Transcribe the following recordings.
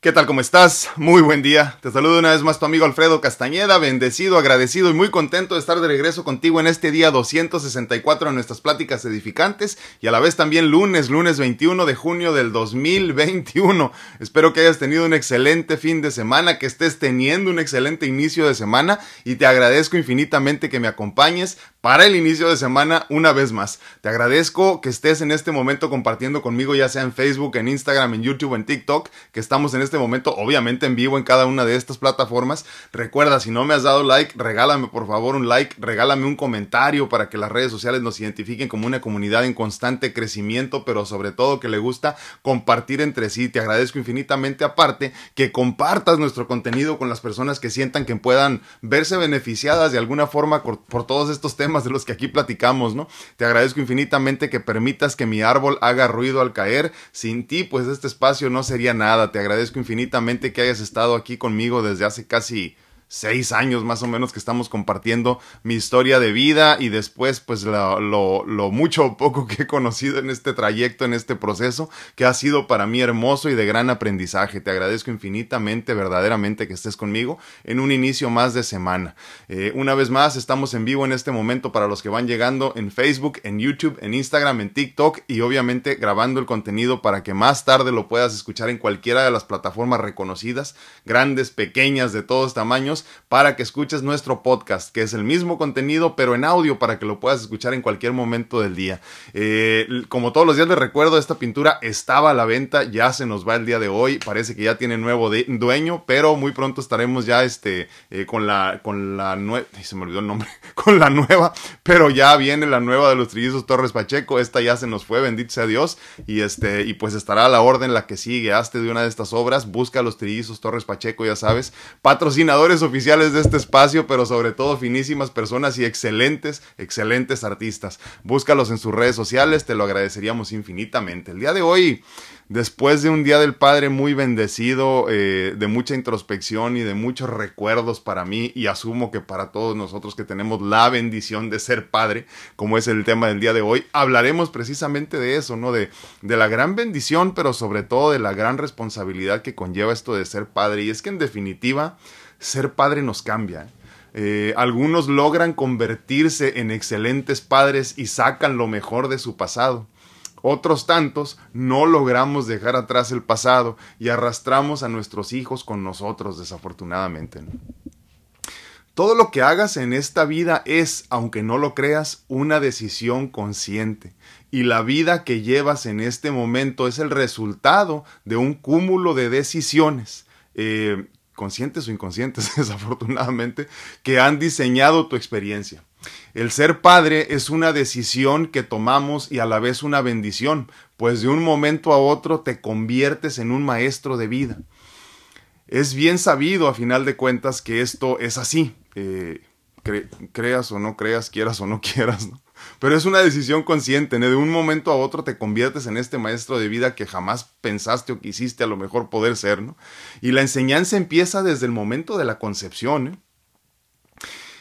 ¿Qué tal? ¿Cómo estás? Muy buen día. Te saludo una vez más tu amigo Alfredo Castañeda, bendecido, agradecido y muy contento de estar de regreso contigo en este día 264 de nuestras pláticas edificantes y a la vez también lunes, lunes 21 de junio del 2021. Espero que hayas tenido un excelente fin de semana, que estés teniendo un excelente inicio de semana y te agradezco infinitamente que me acompañes para el inicio de semana una vez más. Te agradezco que estés en este momento compartiendo conmigo ya sea en Facebook, en Instagram, en YouTube, en TikTok, que estamos en este momento obviamente en vivo en cada una de estas plataformas. Recuerda, si no me has dado like, regálame por favor un like, regálame un comentario para que las redes sociales nos identifiquen como una comunidad en constante crecimiento, pero sobre todo que le gusta compartir entre sí. Te agradezco infinitamente aparte que compartas nuestro contenido con las personas que sientan que puedan verse beneficiadas de alguna forma por, todos estos temas de los que aquí platicamos, ¿no? Te agradezco infinitamente que permitas que mi árbol haga ruido al caer. Sin ti, pues este espacio no sería nada. Te agradezco infinitamente que hayas estado aquí conmigo desde hace casi seis años más o menos que estamos compartiendo mi historia de vida y después pues lo, mucho o poco que he conocido en este trayecto, en este proceso, que ha sido para mí hermoso y de gran aprendizaje. Te agradezco infinitamente, verdaderamente que estés conmigo en un inicio más de semana. Eh, una vez más, estamos en vivo en este momento para los que van llegando en Facebook, en YouTube, en Instagram, en TikTok y obviamente grabando el contenido para que más tarde lo puedas escuchar en cualquiera de las plataformas reconocidas, grandes, pequeñas, de todos tamaños para que escuches nuestro podcast, que es el mismo contenido, pero en audio para que lo puedas escuchar en cualquier momento del día. Eh, como todos los días les recuerdo, esta pintura estaba a la venta, ya se nos va el día de hoy, parece que ya tiene nuevo dueño, pero muy pronto estaremos ya este, eh, con la, con la nueva, se me olvidó el nombre, con la nueva, pero ya viene la nueva de los trillizos Torres Pacheco, esta ya se nos fue, bendito sea Dios, y este, y pues estará a la orden la que sigue, hazte de una de estas obras, busca los trillizos Torres Pacheco, ya sabes, patrocinadores oficiales de este espacio, pero sobre todo finísimas personas y excelentes, excelentes artistas. Búscalos en sus redes sociales, te lo agradeceríamos infinitamente. El día de hoy después de un Día del Padre muy bendecido, eh, de mucha introspección y de muchos recuerdos para mí, y asumo que para todos nosotros que tenemos la bendición de ser padre, como es el tema del día de hoy, hablaremos precisamente de eso, ¿no? De, de la gran bendición, pero sobre todo de la gran responsabilidad que conlleva esto de ser padre. Y es que en definitiva, ser padre nos cambia. Eh, algunos logran convertirse en excelentes padres y sacan lo mejor de su pasado. Otros tantos no logramos dejar atrás el pasado y arrastramos a nuestros hijos con nosotros, desafortunadamente. Todo lo que hagas en esta vida es, aunque no lo creas, una decisión consciente. Y la vida que llevas en este momento es el resultado de un cúmulo de decisiones eh, conscientes o inconscientes, desafortunadamente, que han diseñado tu experiencia. El ser padre es una decisión que tomamos y a la vez una bendición, pues de un momento a otro te conviertes en un maestro de vida. Es bien sabido, a final de cuentas, que esto es así. Eh, creas o no creas, quieras o no quieras, ¿no? Pero es una decisión consciente, De un momento a otro te conviertes en este maestro de vida que jamás pensaste o quisiste a lo mejor poder ser, ¿no? Y la enseñanza empieza desde el momento de la concepción, ¿eh?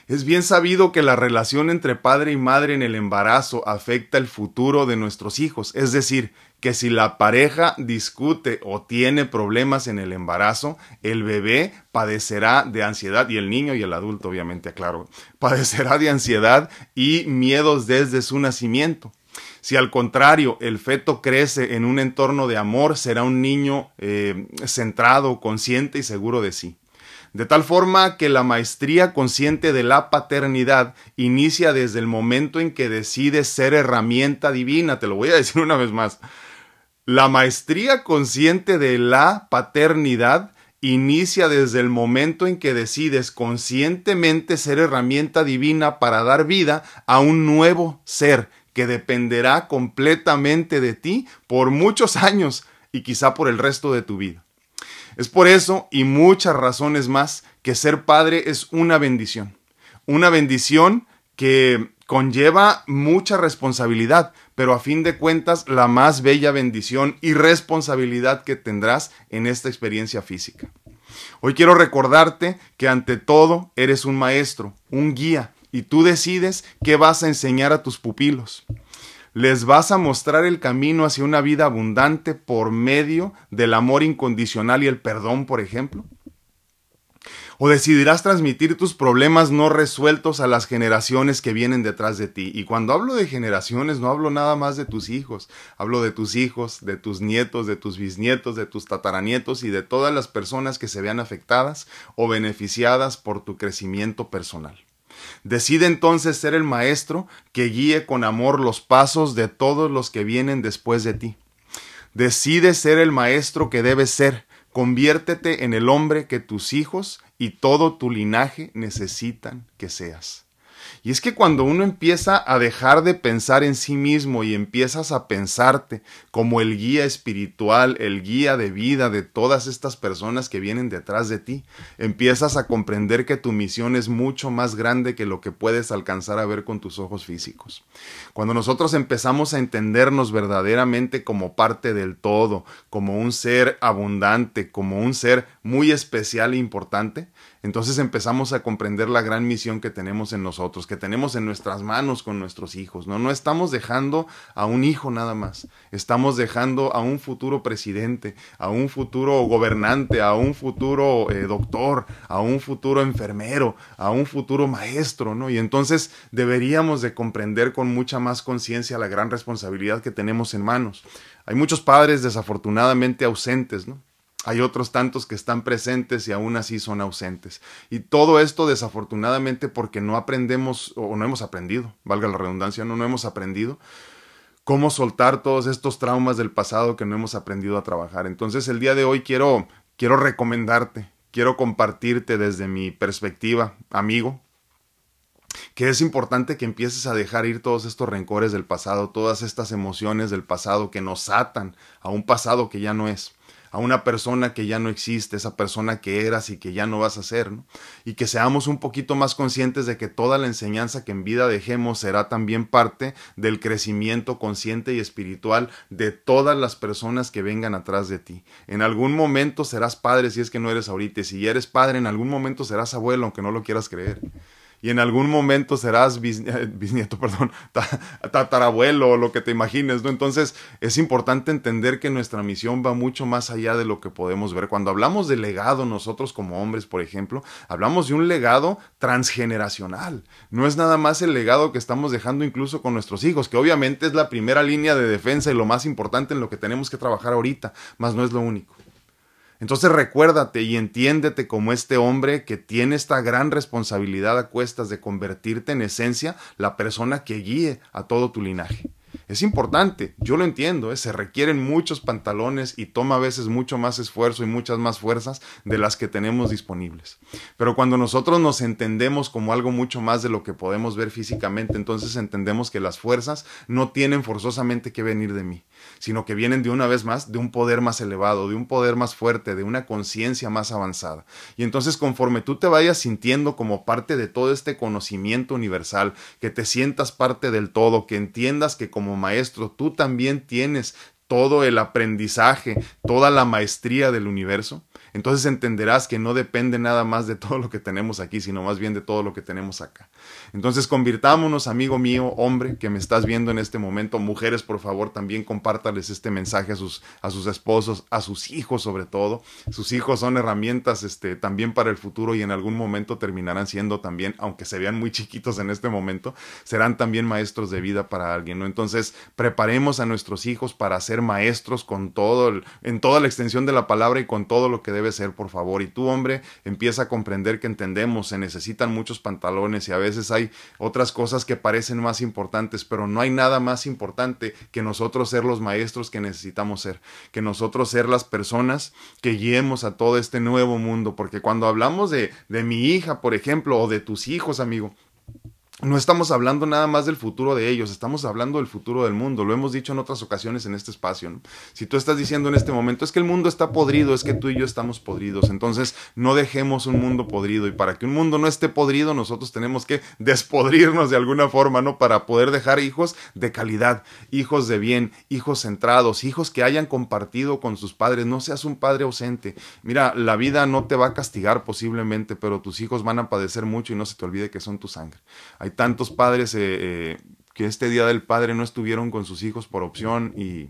Es bien sabido que la relación entre padre y madre en el embarazo afecta el futuro de nuestros hijos, es decir, que si la pareja discute o tiene problemas en el embarazo, el bebé padecerá de ansiedad y el niño y el adulto, obviamente, claro, padecerá de ansiedad y miedos desde su nacimiento. Si al contrario el feto crece en un entorno de amor, será un niño eh, centrado, consciente y seguro de sí. De tal forma que la maestría consciente de la paternidad inicia desde el momento en que decides ser herramienta divina. Te lo voy a decir una vez más. La maestría consciente de la paternidad inicia desde el momento en que decides conscientemente ser herramienta divina para dar vida a un nuevo ser que dependerá completamente de ti por muchos años y quizá por el resto de tu vida. Es por eso y muchas razones más que ser padre es una bendición. Una bendición que conlleva mucha responsabilidad, pero a fin de cuentas la más bella bendición y responsabilidad que tendrás en esta experiencia física. Hoy quiero recordarte que ante todo eres un maestro, un guía, y tú decides qué vas a enseñar a tus pupilos. Les vas a mostrar el camino hacia una vida abundante por medio del amor incondicional y el perdón, por ejemplo. O decidirás transmitir tus problemas no resueltos a las generaciones que vienen detrás de ti. Y cuando hablo de generaciones no hablo nada más de tus hijos, hablo de tus hijos, de tus nietos, de tus bisnietos, de tus tataranietos y de todas las personas que se vean afectadas o beneficiadas por tu crecimiento personal. Decide entonces ser el maestro que guíe con amor los pasos de todos los que vienen después de ti. Decide ser el maestro que debes ser. Conviértete en el hombre que tus hijos y todo tu linaje necesitan que seas. Y es que cuando uno empieza a dejar de pensar en sí mismo y empiezas a pensarte como el guía espiritual, el guía de vida de todas estas personas que vienen detrás de ti, empiezas a comprender que tu misión es mucho más grande que lo que puedes alcanzar a ver con tus ojos físicos. Cuando nosotros empezamos a entendernos verdaderamente como parte del todo, como un ser abundante, como un ser muy especial e importante, entonces empezamos a comprender la gran misión que tenemos en nosotros, que tenemos en nuestras manos con nuestros hijos. No, no estamos dejando a un hijo nada más, estamos dejando a un futuro presidente, a un futuro gobernante, a un futuro eh, doctor, a un futuro enfermero, a un futuro maestro, ¿no? Y entonces deberíamos de comprender con mucha más conciencia la gran responsabilidad que tenemos en manos. Hay muchos padres desafortunadamente ausentes, ¿no? Hay otros tantos que están presentes y aún así son ausentes. Y todo esto desafortunadamente porque no aprendemos o no hemos aprendido, valga la redundancia, no, no hemos aprendido cómo soltar todos estos traumas del pasado que no hemos aprendido a trabajar. Entonces el día de hoy quiero, quiero recomendarte, quiero compartirte desde mi perspectiva, amigo, que es importante que empieces a dejar ir todos estos rencores del pasado, todas estas emociones del pasado que nos atan a un pasado que ya no es a una persona que ya no existe, esa persona que eras y que ya no vas a ser, ¿no? Y que seamos un poquito más conscientes de que toda la enseñanza que en vida dejemos será también parte del crecimiento consciente y espiritual de todas las personas que vengan atrás de ti. En algún momento serás padre si es que no eres ahorita, y si ya eres padre, en algún momento serás abuelo, aunque no lo quieras creer y en algún momento serás bisnieto, perdón, tatarabuelo o lo que te imagines, ¿no? Entonces es importante entender que nuestra misión va mucho más allá de lo que podemos ver. Cuando hablamos de legado, nosotros como hombres, por ejemplo, hablamos de un legado transgeneracional. No es nada más el legado que estamos dejando incluso con nuestros hijos, que obviamente es la primera línea de defensa y lo más importante en lo que tenemos que trabajar ahorita, más no es lo único. Entonces recuérdate y entiéndete como este hombre que tiene esta gran responsabilidad a cuestas de convertirte en esencia la persona que guíe a todo tu linaje. Es importante, yo lo entiendo, ¿eh? se requieren muchos pantalones y toma a veces mucho más esfuerzo y muchas más fuerzas de las que tenemos disponibles. Pero cuando nosotros nos entendemos como algo mucho más de lo que podemos ver físicamente, entonces entendemos que las fuerzas no tienen forzosamente que venir de mí, sino que vienen de una vez más de un poder más elevado, de un poder más fuerte, de una conciencia más avanzada. Y entonces conforme tú te vayas sintiendo como parte de todo este conocimiento universal, que te sientas parte del todo, que entiendas que como maestro, tú también tienes todo el aprendizaje, toda la maestría del universo, entonces entenderás que no depende nada más de todo lo que tenemos aquí, sino más bien de todo lo que tenemos acá. Entonces convirtámonos, amigo mío, hombre, que me estás viendo en este momento, mujeres, por favor, también compártales este mensaje a sus, a sus esposos, a sus hijos sobre todo. Sus hijos son herramientas este, también para el futuro y en algún momento terminarán siendo también, aunque se vean muy chiquitos en este momento, serán también maestros de vida para alguien, ¿no? Entonces, preparemos a nuestros hijos para ser maestros con todo, en toda la extensión de la palabra y con todo lo que debe ser, por favor. Y tú, hombre, empieza a comprender que entendemos, se necesitan muchos pantalones y a veces hay otras cosas que parecen más importantes, pero no hay nada más importante que nosotros ser los maestros que necesitamos ser, que nosotros ser las personas que guiemos a todo este nuevo mundo, porque cuando hablamos de, de mi hija, por ejemplo, o de tus hijos, amigo, no estamos hablando nada más del futuro de ellos, estamos hablando del futuro del mundo. Lo hemos dicho en otras ocasiones en este espacio. Si tú estás diciendo en este momento es que el mundo está podrido, es que tú y yo estamos podridos, entonces no dejemos un mundo podrido. Y para que un mundo no esté podrido, nosotros tenemos que despodrirnos de alguna forma, ¿no? Para poder dejar hijos de calidad, hijos de bien, hijos centrados, hijos que hayan compartido con sus padres. No seas un padre ausente. Mira, la vida no te va a castigar posiblemente, pero tus hijos van a padecer mucho y no se te olvide que son tu sangre tantos padres eh, eh, que este Día del Padre no estuvieron con sus hijos por opción y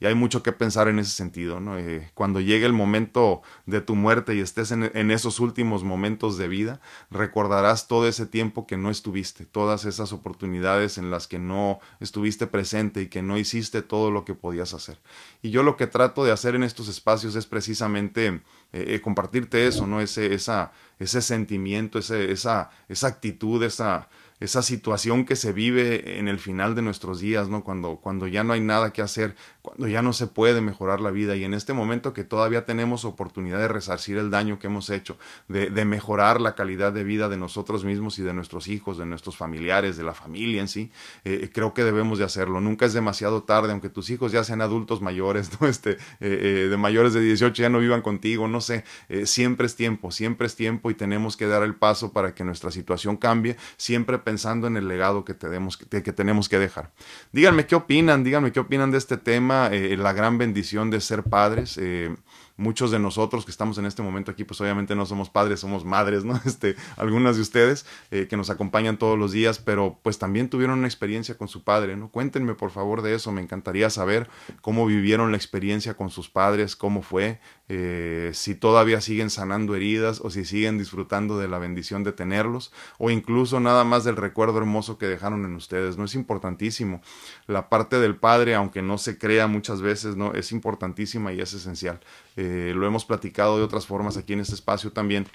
y hay mucho que pensar en ese sentido. ¿no? Eh, cuando llegue el momento de tu muerte y estés en, en, esos últimos momentos de vida, recordarás todo ese tiempo que no estuviste, todas esas oportunidades en las que no estuviste presente y que no hiciste todo lo que podías hacer. Y yo lo que trato de hacer en estos espacios es precisamente eh, eh compartirte eso, ¿no? ese, esa, ese sentimiento, ese, esa, esa actitud, esa esa situación que se vive en el final de nuestros días, ¿no? Cuando, cuando ya no hay nada que hacer, cuando ya no se puede mejorar la vida y en este momento que todavía tenemos oportunidad de resarcir el daño que hemos hecho, de, de mejorar la calidad de vida de nosotros mismos y de nuestros hijos, de nuestros familiares, de la familia en sí, eh, creo que debemos de hacerlo. Nunca es demasiado tarde, aunque tus hijos ya sean adultos mayores, ¿no? Este, eh, eh, de mayores de 18 ya no vivan contigo, no sé, eh, siempre es tiempo, siempre es tiempo y tenemos que dar el paso para que nuestra situación cambie, siempre pensando en el legado que tenemos que, que tenemos que dejar. Díganme qué opinan, díganme qué opinan de este tema, eh, la gran bendición de ser padres. Eh, muchos de nosotros que estamos en este momento aquí, pues obviamente no somos padres, somos madres, ¿no? Este, algunas de ustedes eh, que nos acompañan todos los días, pero pues también tuvieron una experiencia con su padre, ¿no? Cuéntenme por favor de eso, me encantaría saber cómo vivieron la experiencia con sus padres, cómo fue, eh, si todavía siguen sanando heridas o si siguen disfrutando de la bendición de tenerlos o incluso nada más del recuerdo hermoso que dejaron en ustedes, ¿no? Es importantísimo. La parte del padre, aunque no se crea muchas veces, ¿no? Es importantísima y es esencial. Eh, lo hemos platicado de otras formas aquí en este espacio también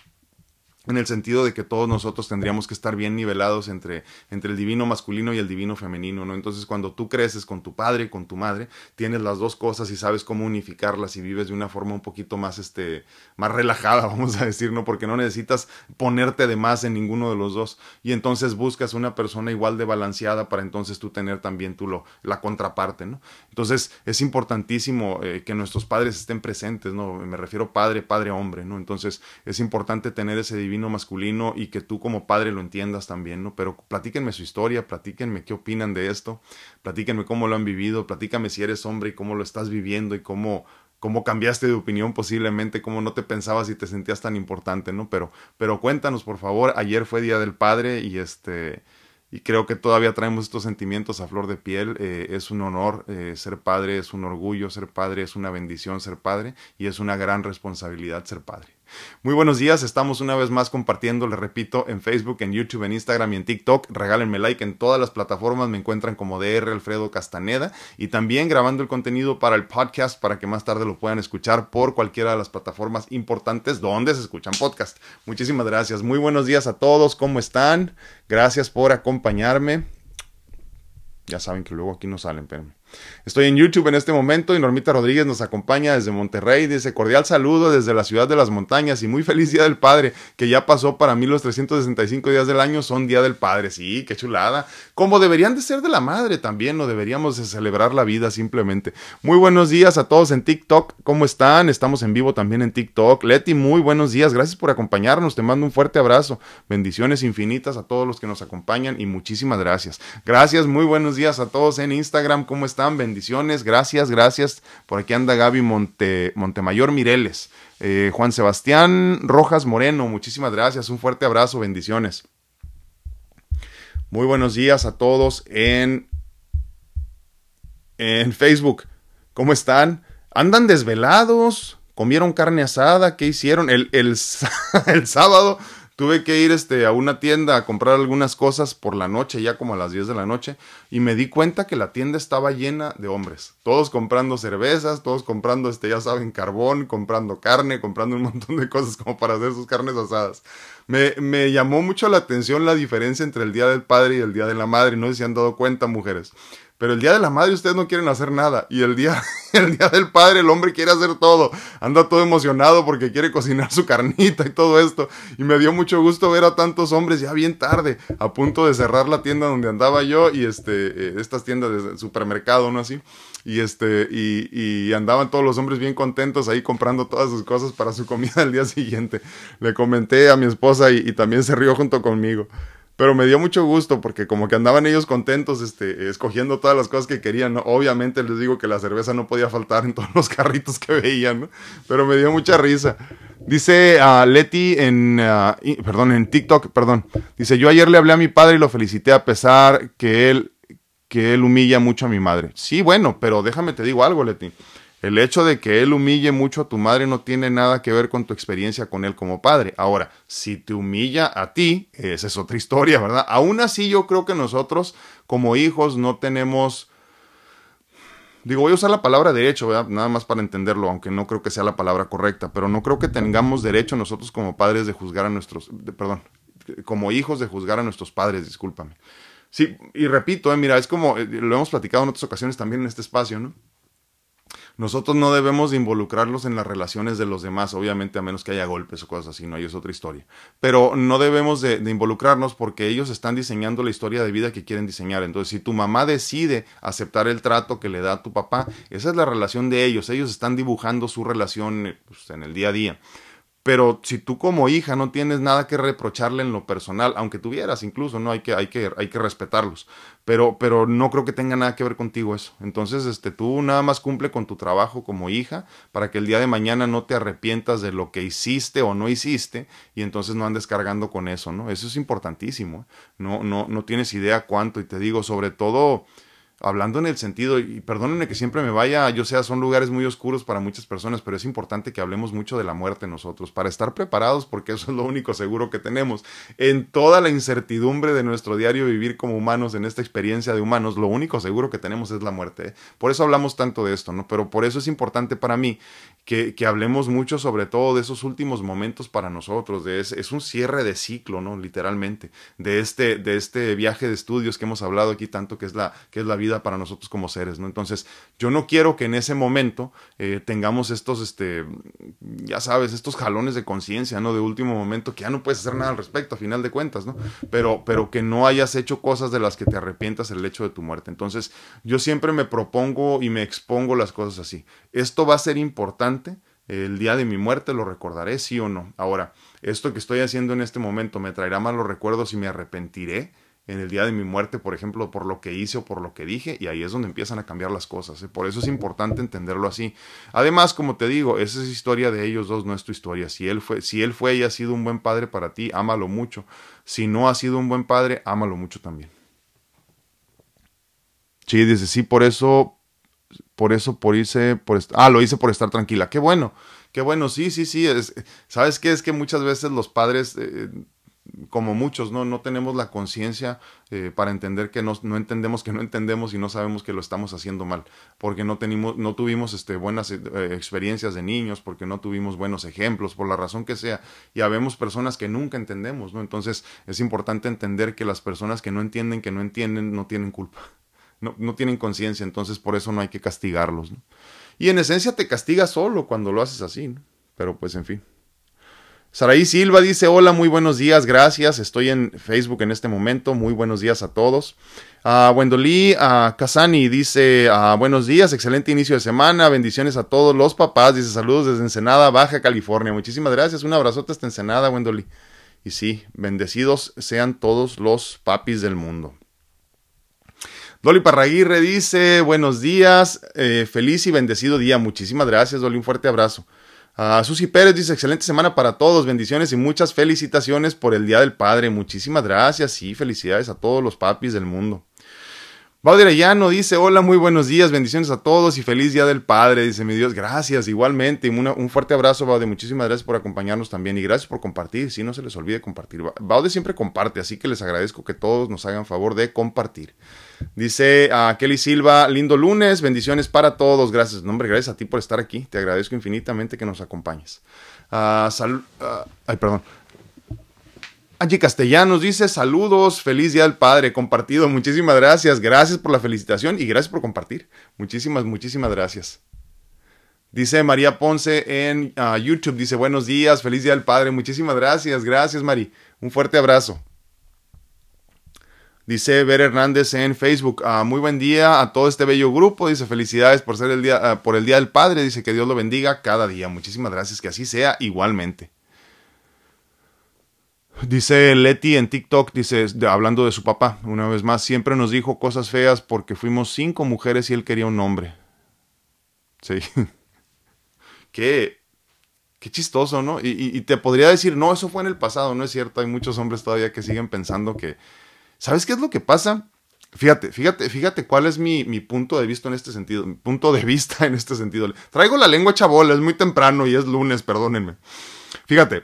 en el sentido de que todos nosotros tendríamos que estar bien nivelados entre, entre el divino masculino y el divino femenino, ¿no? Entonces, cuando tú creces con tu padre y con tu madre, tienes las dos cosas y sabes cómo unificarlas y vives de una forma un poquito más, este, más relajada, vamos a decir, ¿no? Porque no necesitas ponerte de más en ninguno de los dos. Y entonces buscas una persona igual de balanceada para entonces tú tener también tú lo, la contraparte, ¿no? Entonces, es importantísimo eh, que nuestros padres estén presentes, ¿no? Me refiero padre, padre, hombre, ¿no? Entonces, es importante tener ese divino divino masculino y que tú como padre lo entiendas también, ¿no? Pero platíquenme su historia, platíquenme qué opinan de esto, platíquenme cómo lo han vivido, platícame si eres hombre y cómo lo estás viviendo y cómo cómo cambiaste de opinión posiblemente, cómo no te pensabas y te sentías tan importante, ¿no? Pero, pero cuéntanos, por favor, ayer fue Día del Padre y este, y creo que todavía traemos estos sentimientos a flor de piel. Eh, es un honor eh, ser padre, es un orgullo ser padre, es una bendición ser padre y es una gran responsabilidad ser padre. Muy buenos días, estamos una vez más compartiendo, les repito, en Facebook, en YouTube, en Instagram y en TikTok. Regálenme like en todas las plataformas, me encuentran como DR Alfredo Castaneda y también grabando el contenido para el podcast para que más tarde lo puedan escuchar por cualquiera de las plataformas importantes donde se escuchan podcast. Muchísimas gracias, muy buenos días a todos, ¿cómo están? Gracias por acompañarme. Ya saben que luego aquí no salen, pero Estoy en YouTube en este momento y Normita Rodríguez nos acompaña desde Monterrey. Dice cordial saludo desde la ciudad de las montañas y muy feliz Día del Padre, que ya pasó para mí los 365 días del año son Día del Padre. Sí, qué chulada. Como deberían de ser de la madre también, no deberíamos de celebrar la vida simplemente. Muy buenos días a todos en TikTok. ¿Cómo están? Estamos en vivo también en TikTok. Leti, muy buenos días. Gracias por acompañarnos. Te mando un fuerte abrazo. Bendiciones infinitas a todos los que nos acompañan y muchísimas gracias. Gracias, muy buenos días a todos en Instagram. ¿Cómo están? Bendiciones, gracias, gracias. Por aquí anda Gaby Monte, Montemayor Mireles. Eh, Juan Sebastián Rojas Moreno, muchísimas gracias. Un fuerte abrazo, bendiciones. Muy buenos días a todos en, en Facebook. ¿Cómo están? ¿Andan desvelados? ¿Comieron carne asada? ¿Qué hicieron? El, el, el sábado Tuve que ir este, a una tienda a comprar algunas cosas por la noche, ya como a las 10 de la noche, y me di cuenta que la tienda estaba llena de hombres. Todos comprando cervezas, todos comprando, este, ya saben, carbón, comprando carne, comprando un montón de cosas como para hacer sus carnes asadas. Me, me llamó mucho la atención la diferencia entre el Día del Padre y el Día de la Madre. No sé si han dado cuenta, mujeres. Pero el día de la madre ustedes no quieren hacer nada. Y el día, el día del padre el hombre quiere hacer todo. Anda todo emocionado porque quiere cocinar su carnita y todo esto. Y me dio mucho gusto ver a tantos hombres ya bien tarde, a punto de cerrar la tienda donde andaba yo y este, eh, estas tiendas de supermercado, ¿no? Así. Y este, y, andaban todos los hombres bien contentos ahí comprando todas sus cosas para su comida el día siguiente. Le comenté a mi esposa y, y también se rió junto conmigo. Pero me dio mucho gusto porque como que andaban ellos contentos este, escogiendo todas las cosas que querían. Obviamente les digo que la cerveza no podía faltar en todos los carritos que veían, ¿no? pero me dio mucha risa. Dice uh, Leti en, uh, perdón, en TikTok, perdón. Dice, yo ayer le hablé a mi padre y lo felicité a pesar que él que él humilla mucho a mi madre. Sí, bueno, pero déjame te digo algo, Leti. El hecho de que él humille mucho a tu madre no tiene nada que ver con tu experiencia con él como padre. Ahora, si te humilla a ti, esa es otra historia, ¿verdad? Aún así yo creo que nosotros como hijos no tenemos... Digo, voy a usar la palabra derecho, ¿verdad? Nada más para entenderlo, aunque no creo que sea la palabra correcta, pero no creo que tengamos derecho nosotros como padres de juzgar a nuestros, perdón, como hijos de juzgar a nuestros padres, discúlpame. Sí, y repito, eh, mira, es como, eh, lo hemos platicado en otras ocasiones también en este espacio, ¿no? Nosotros no debemos de involucrarlos en las relaciones de los demás, obviamente a menos que haya golpes o cosas así, no, ahí es otra historia. Pero no debemos de, involucrarnos porque ellos están diseñando la historia de vida que quieren diseñar. Entonces, si tu mamá decide aceptar el trato que le da a tu papá, esa es la relación de ellos. Ellos están dibujando su relación pues, en el día a día. Pero si tú como hija no tienes nada que reprocharle en lo personal, aunque tuvieras incluso, no hay que, hay que, hay que respetarlos. Pero, pero no creo que tenga nada que ver contigo eso. Entonces, este, tú nada más cumple con tu trabajo como hija para que el día de mañana no te arrepientas de lo que hiciste o no hiciste y entonces no andes cargando con eso, ¿no? Eso es importantísimo. ¿eh? No, no, no tienes idea cuánto. Y te digo, sobre todo, hablando en el sentido, y perdónenme que siempre me vaya, yo sé, son lugares muy oscuros para muchas personas, pero es importante que hablemos mucho de la muerte nosotros, para estar preparados, porque eso es lo único seguro que tenemos. En toda la incertidumbre de nuestro diario vivir como humanos, en esta experiencia de humanos, lo único seguro que tenemos es la muerte. ¿eh? Por eso hablamos tanto de esto, ¿no? Pero por eso es importante para mí que, que hablemos mucho sobre todo de esos últimos momentos para nosotros, de es un cierre de ciclo, ¿no? Literalmente, de este, de este viaje de estudios que hemos hablado aquí tanto, que es la, que es la vida para nosotros como seres, ¿no? Entonces, yo no quiero que en ese momento eh, tengamos estos, este, ya sabes, estos jalones de conciencia, ¿no? De último momento, que ya no puedes hacer nada al respecto, a final de cuentas, ¿no? Pero, pero que no hayas hecho cosas de las que te arrepientas el hecho de tu muerte. Entonces, yo siempre me propongo y me expongo las cosas así. Esto va a ser importante. El día de mi muerte lo recordaré, sí o no. Ahora, esto que estoy haciendo en este momento me traerá malos recuerdos y me arrepentiré en el día de mi muerte, por ejemplo, por lo que hice o por lo que dije, y ahí es donde empiezan a cambiar las cosas. ¿eh? Por eso es importante entenderlo así. Además, como te digo, esa es historia de ellos dos, no es tu historia. Si él fue, si él fue y ha sido un buen padre para ti, ámalo mucho. Si no ha sido un buen padre, ámalo mucho también. Sí, dice, sí, por eso, por eso, por irse, por ah, lo hice por estar tranquila. Qué bueno, qué bueno, sí, sí, sí. Es, ¿Sabes qué? Es que muchas veces los padres eh, como muchos, ¿no? No tenemos la conciencia eh, para entender que no, no, entendemos que no entendemos y no sabemos que lo estamos haciendo mal, porque no, tenemos, no tuvimos este, buenas eh, experiencias de niños, porque no tuvimos buenos ejemplos, por la razón que sea, y habemos personas que nunca entendemos, ¿no? Entonces es importante entender que las personas que no entienden, que no entienden, no tienen culpa, no, no tienen conciencia, entonces por eso no hay que castigarlos. Y en esencia te castigas solo cuando lo haces así, ¿no? Pero pues en fin. Saraí Silva dice, hola, muy buenos días, gracias, estoy en Facebook en este momento, muy buenos días a todos. Uh, Wendolí uh, Casani dice, uh, buenos días, excelente inicio de semana, bendiciones a todos los papás, dice saludos desde Ensenada, Baja California. Muchísimas gracias, un abrazote hasta Ensenada, Wendolí. Y sí, bendecidos sean todos los papis del mundo. Dolly Parraguirre dice, buenos días, eh, feliz y bendecido día. Muchísimas gracias, Dolly, un fuerte abrazo. Uh, Susi Pérez dice, excelente semana para todos, bendiciones y muchas felicitaciones por el Día del Padre. Muchísimas gracias y felicidades a todos los papis del mundo. Baudir Arellano dice, hola, muy buenos días, bendiciones a todos y feliz Día del Padre. Dice, mi Dios, gracias, igualmente. un fuerte abrazo, Baude, muchísimas gracias por acompañarnos también y gracias por compartir. Si no se les olvide compartir. Baude siempre comparte, así que les agradezco que todos nos hagan favor de compartir. Dice a Kelly Silva, lindo lunes, bendiciones para todos. Gracias, nombre, gracias a ti por estar aquí. Te agradezco infinitamente que nos acompañes. Uh, ay, perdón. Angie Castellanos dice saludos, feliz día del padre, compartido, muchísimas gracias, gracias por la felicitación y gracias por compartir. Muchísimas, muchísimas gracias. Dice María Ponce en uh, YouTube, dice buenos días, feliz día del padre, muchísimas gracias, gracias Mari, un fuerte abrazo. Dice Ver Hernández en Facebook, ah, muy buen día a todo este bello grupo, dice felicidades por ser el día, ah, por el día del Padre, dice que Dios lo bendiga cada día. Muchísimas gracias, que así sea igualmente. Dice Leti en TikTok, dice, hablando de su papá, una vez más, siempre nos dijo cosas feas porque fuimos cinco mujeres y él quería un hombre. Sí. qué, qué chistoso, ¿no? Y, te podría decir, no, eso fue en el pasado, no es cierto. Hay muchos hombres todavía que siguen pensando que, ¿sabes qué es lo que pasa? Fíjate, fíjate, fíjate cuál es mi, mi, punto de vista en este sentido. Mi punto de vista en este sentido. Traigo la lengua chabola, es muy temprano y es lunes, perdónenme. Fíjate,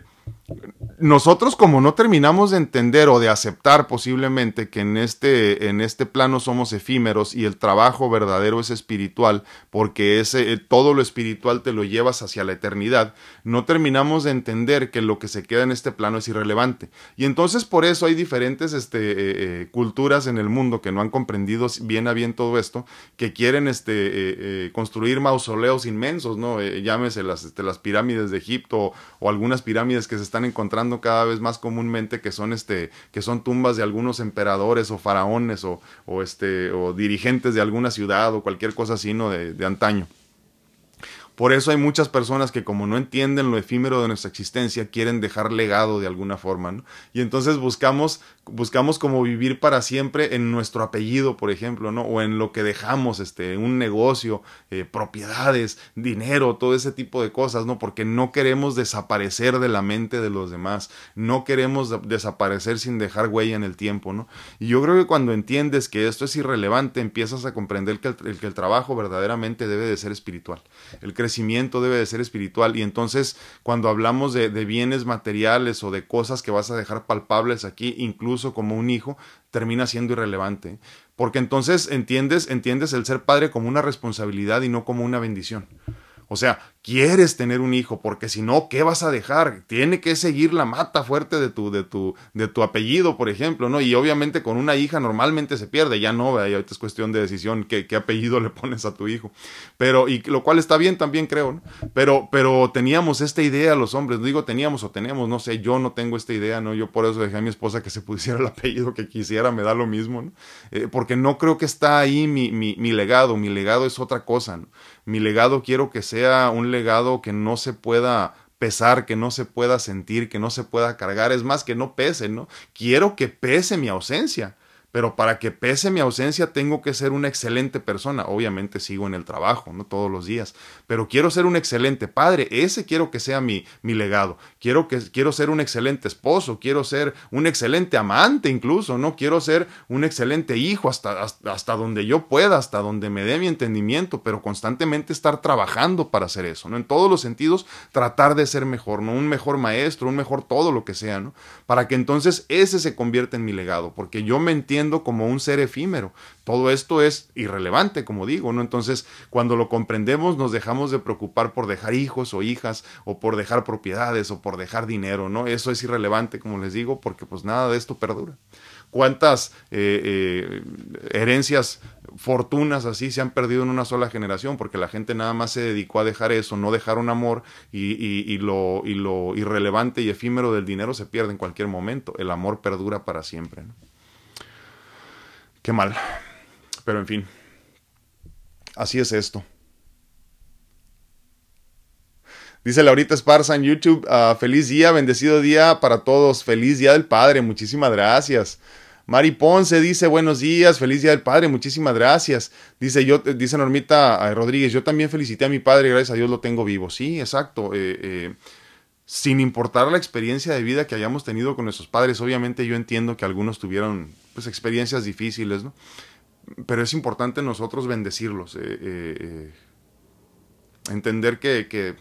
nosotros como no terminamos de entender o de aceptar posiblemente que en este, en este plano somos efímeros y el trabajo verdadero es espiritual, porque ese, todo lo espiritual te lo llevas hacia la eternidad, no terminamos de entender que lo que se queda en este plano es irrelevante. Y entonces por eso hay diferentes este, eh, eh, culturas en el mundo que no han comprendido bien a bien todo esto, que quieren este, eh, construir mausoleos inmensos, ¿no? llámese este, las pirámides de Egipto o algunas pirámides que se están encontrando cada vez más comúnmente que son este que son tumbas de algunos emperadores o faraones o, este o dirigentes de alguna ciudad o cualquier cosa así no de antaño por eso hay muchas personas que como no entienden lo efímero de nuestra existencia, quieren dejar legado de alguna forma, ¿no? Y entonces buscamos, buscamos como vivir para siempre en nuestro apellido, por ejemplo, ¿no? O en lo que dejamos, este, un negocio, eh, propiedades, dinero, todo ese tipo de cosas, ¿no? Porque no queremos desaparecer de la mente de los demás, no queremos desaparecer sin dejar huella en el tiempo, ¿no? Y yo creo que cuando entiendes que esto es irrelevante, empiezas a comprender que el, que el trabajo verdaderamente debe de ser espiritual. El crecimiento debe de ser espiritual y entonces cuando hablamos de, bienes materiales o de cosas que vas a dejar palpables aquí, incluso como un hijo, termina siendo irrelevante. Porque entonces entiendes, entiendes el ser padre como una responsabilidad y no como una bendición. O sea, quieres tener un hijo, porque si no, ¿qué vas a dejar? Tiene que seguir la mata fuerte de tu, de tu, de tu apellido, por ejemplo, ¿no? Y obviamente con una hija normalmente se pierde, ya no, ahorita es cuestión de decisión qué, apellido le pones a tu hijo. Pero, y lo cual está bien también, creo, ¿no? Pero, pero teníamos esta idea los hombres, digo teníamos o tenemos, no sé, yo no tengo esta idea, ¿no? Yo por eso dejé a mi esposa que se pusiera el apellido que quisiera, me da lo mismo, ¿no? Eh, porque no creo que está ahí mi, mi, mi legado, mi legado es otra cosa, ¿no? Mi legado quiero que sea un legado que no se pueda pesar, que no se pueda sentir, que no se pueda cargar, es más que no pese, ¿no? Quiero que pese mi ausencia. Pero para que pese mi ausencia tengo que ser una excelente persona. Obviamente sigo en el trabajo, no todos los días, pero quiero ser un excelente padre. Ese quiero que sea mi, mi legado. Quiero que quiero ser un excelente esposo, quiero ser un excelente amante incluso, no quiero ser un excelente hijo hasta, hasta, hasta donde yo pueda, hasta donde me dé mi entendimiento, pero constantemente estar trabajando para hacer eso, ¿no? En todos los sentidos tratar de ser mejor, no un mejor maestro, un mejor todo lo que sea, ¿no? Para que entonces ese se convierta en mi legado, porque yo me entiendo como un ser efímero. Todo esto es irrelevante, como digo, ¿no? Entonces, cuando lo comprendemos, nos dejamos de preocupar por dejar hijos o hijas, o por dejar propiedades, o por dejar dinero, ¿no? Eso es irrelevante, como les digo, porque pues nada de esto perdura. ¿Cuántas eh, eh, herencias, fortunas así se han perdido en una sola generación? Porque la gente nada más se dedicó a dejar eso, no dejar un amor y, lo, irrelevante y efímero del dinero se pierde en cualquier momento. El amor perdura para siempre. Qué mal. Pero en fin. Así es esto. Dice Laurita Esparza en YouTube, uh, feliz día, bendecido día para todos, feliz día del Padre, muchísimas gracias. Mari Ponce dice buenos días, feliz día del Padre, muchísimas gracias. Dice yo, dice Normita Rodríguez, yo también felicité a mi padre, gracias a Dios lo tengo vivo. Sí, exacto. Eh, eh, sin importar la experiencia de vida que hayamos tenido con nuestros padres, obviamente yo entiendo que algunos tuvieron pues, experiencias difíciles, ¿no? Pero es importante nosotros bendecirlos, eh, eh, eh, entender que,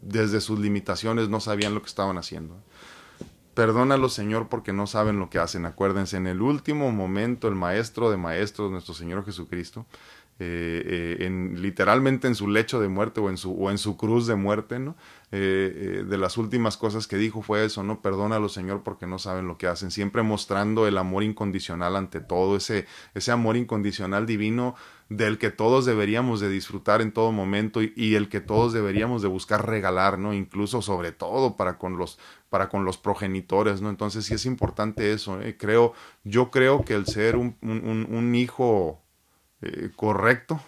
desde sus limitaciones no sabían lo que estaban haciendo. Perdónalos, Señor, porque no saben lo que hacen. Acuérdense, en el último momento, el Maestro de Maestros, nuestro Señor Jesucristo, en, literalmente en su lecho de muerte o en su, o en su cruz de muerte, ¿no? Eh, de las últimas cosas que dijo fue eso, ¿no? Perdónalo, Señor, porque no saben lo que hacen. Siempre mostrando el amor incondicional ante todo, ese, ese amor incondicional divino del que todos deberíamos de disfrutar en todo momento y, el que todos deberíamos de buscar regalar, ¿no? Incluso sobre todo para con los para con los progenitores, ¿no? Entonces sí es importante eso, creo, yo creo que el ser un, un, hijo eh, correcto,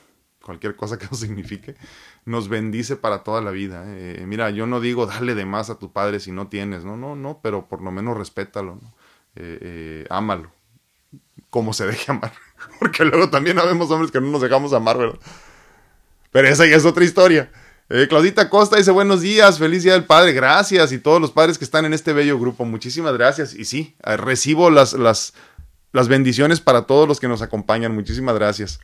cualquier cosa que eso signifique, nos bendice para toda la vida. Eh. Mira, yo no digo dale de más a tu padre si no tienes, no, no, no, pero por lo menos respétalo, eh, eh ámalo, como se deje amar, porque luego también habemos hombres que no nos dejamos amar, ¿verdad? Pero esa ya es otra historia. Eh, Claudita Costa dice buenos días, feliz día del padre, gracias y todos los padres que están en este bello grupo, muchísimas gracias. Y sí, recibo las, las, las bendiciones para todos los que nos acompañan. Muchísimas gracias.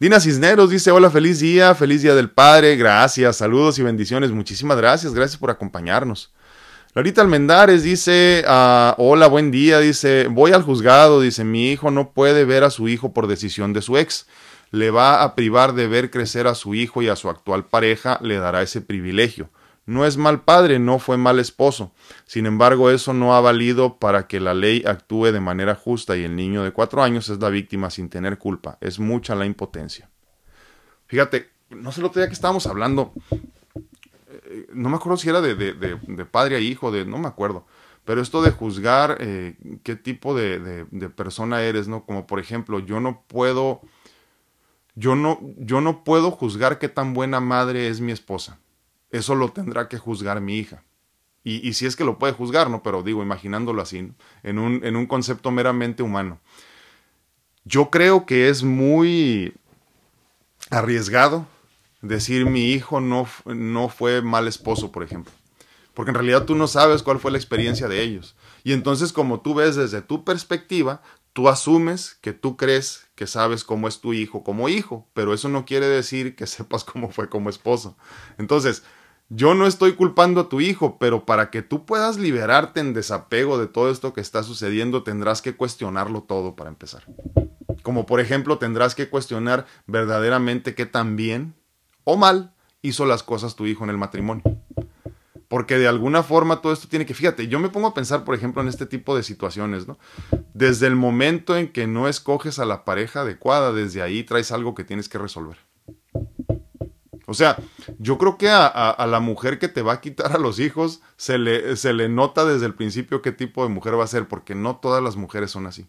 Dina Cisneros dice, hola, feliz día, feliz día del Padre, gracias, saludos y bendiciones, muchísimas gracias, gracias por acompañarnos. Larita Almendares dice, ah, hola, buen día, dice, voy al juzgado, dice, mi hijo no puede ver a su hijo por decisión de su ex, le va a privar de ver crecer a su hijo y a su actual pareja, le dará ese privilegio. No es mal padre, no fue mal esposo. Sin embargo, eso no ha valido para que la ley actúe de manera justa y el niño de cuatro años es la víctima sin tener culpa. Es mucha la impotencia. Fíjate, no sé lo otro día que estábamos hablando, eh, no me acuerdo si era de, de, padre a hijo, de, no me acuerdo, pero esto de juzgar eh, qué tipo de, persona eres, ¿no? Como por ejemplo, yo no puedo, yo no, yo no puedo juzgar qué tan buena madre es mi esposa eso lo tendrá que juzgar mi hija. Y, si es que lo puede juzgar, ¿no? Pero digo, imaginándolo así, en, un, en un concepto meramente humano. Yo creo que es muy arriesgado decir mi hijo no, no fue mal esposo, por ejemplo. Porque en realidad tú no sabes cuál fue la experiencia de ellos. Y entonces como tú ves desde tu perspectiva, tú asumes que tú crees que sabes cómo es tu hijo como hijo, pero eso no quiere decir que sepas cómo fue como esposo. Entonces, yo no estoy culpando a tu hijo, pero para que tú puedas liberarte en desapego de todo esto que está sucediendo, tendrás que cuestionarlo todo para empezar. Como por ejemplo, tendrás que cuestionar verdaderamente qué tan bien o mal hizo las cosas tu hijo en el matrimonio. Porque de alguna forma todo esto tiene que, fíjate, yo me pongo a pensar, por ejemplo, en este tipo de situaciones, ¿no? Desde el momento en que no escoges a la pareja adecuada, desde ahí traes algo que tienes que resolver. O sea, yo creo que a, la mujer que te va a quitar a los hijos se le, se le nota desde el principio qué tipo de mujer va a ser, porque no todas las mujeres son así.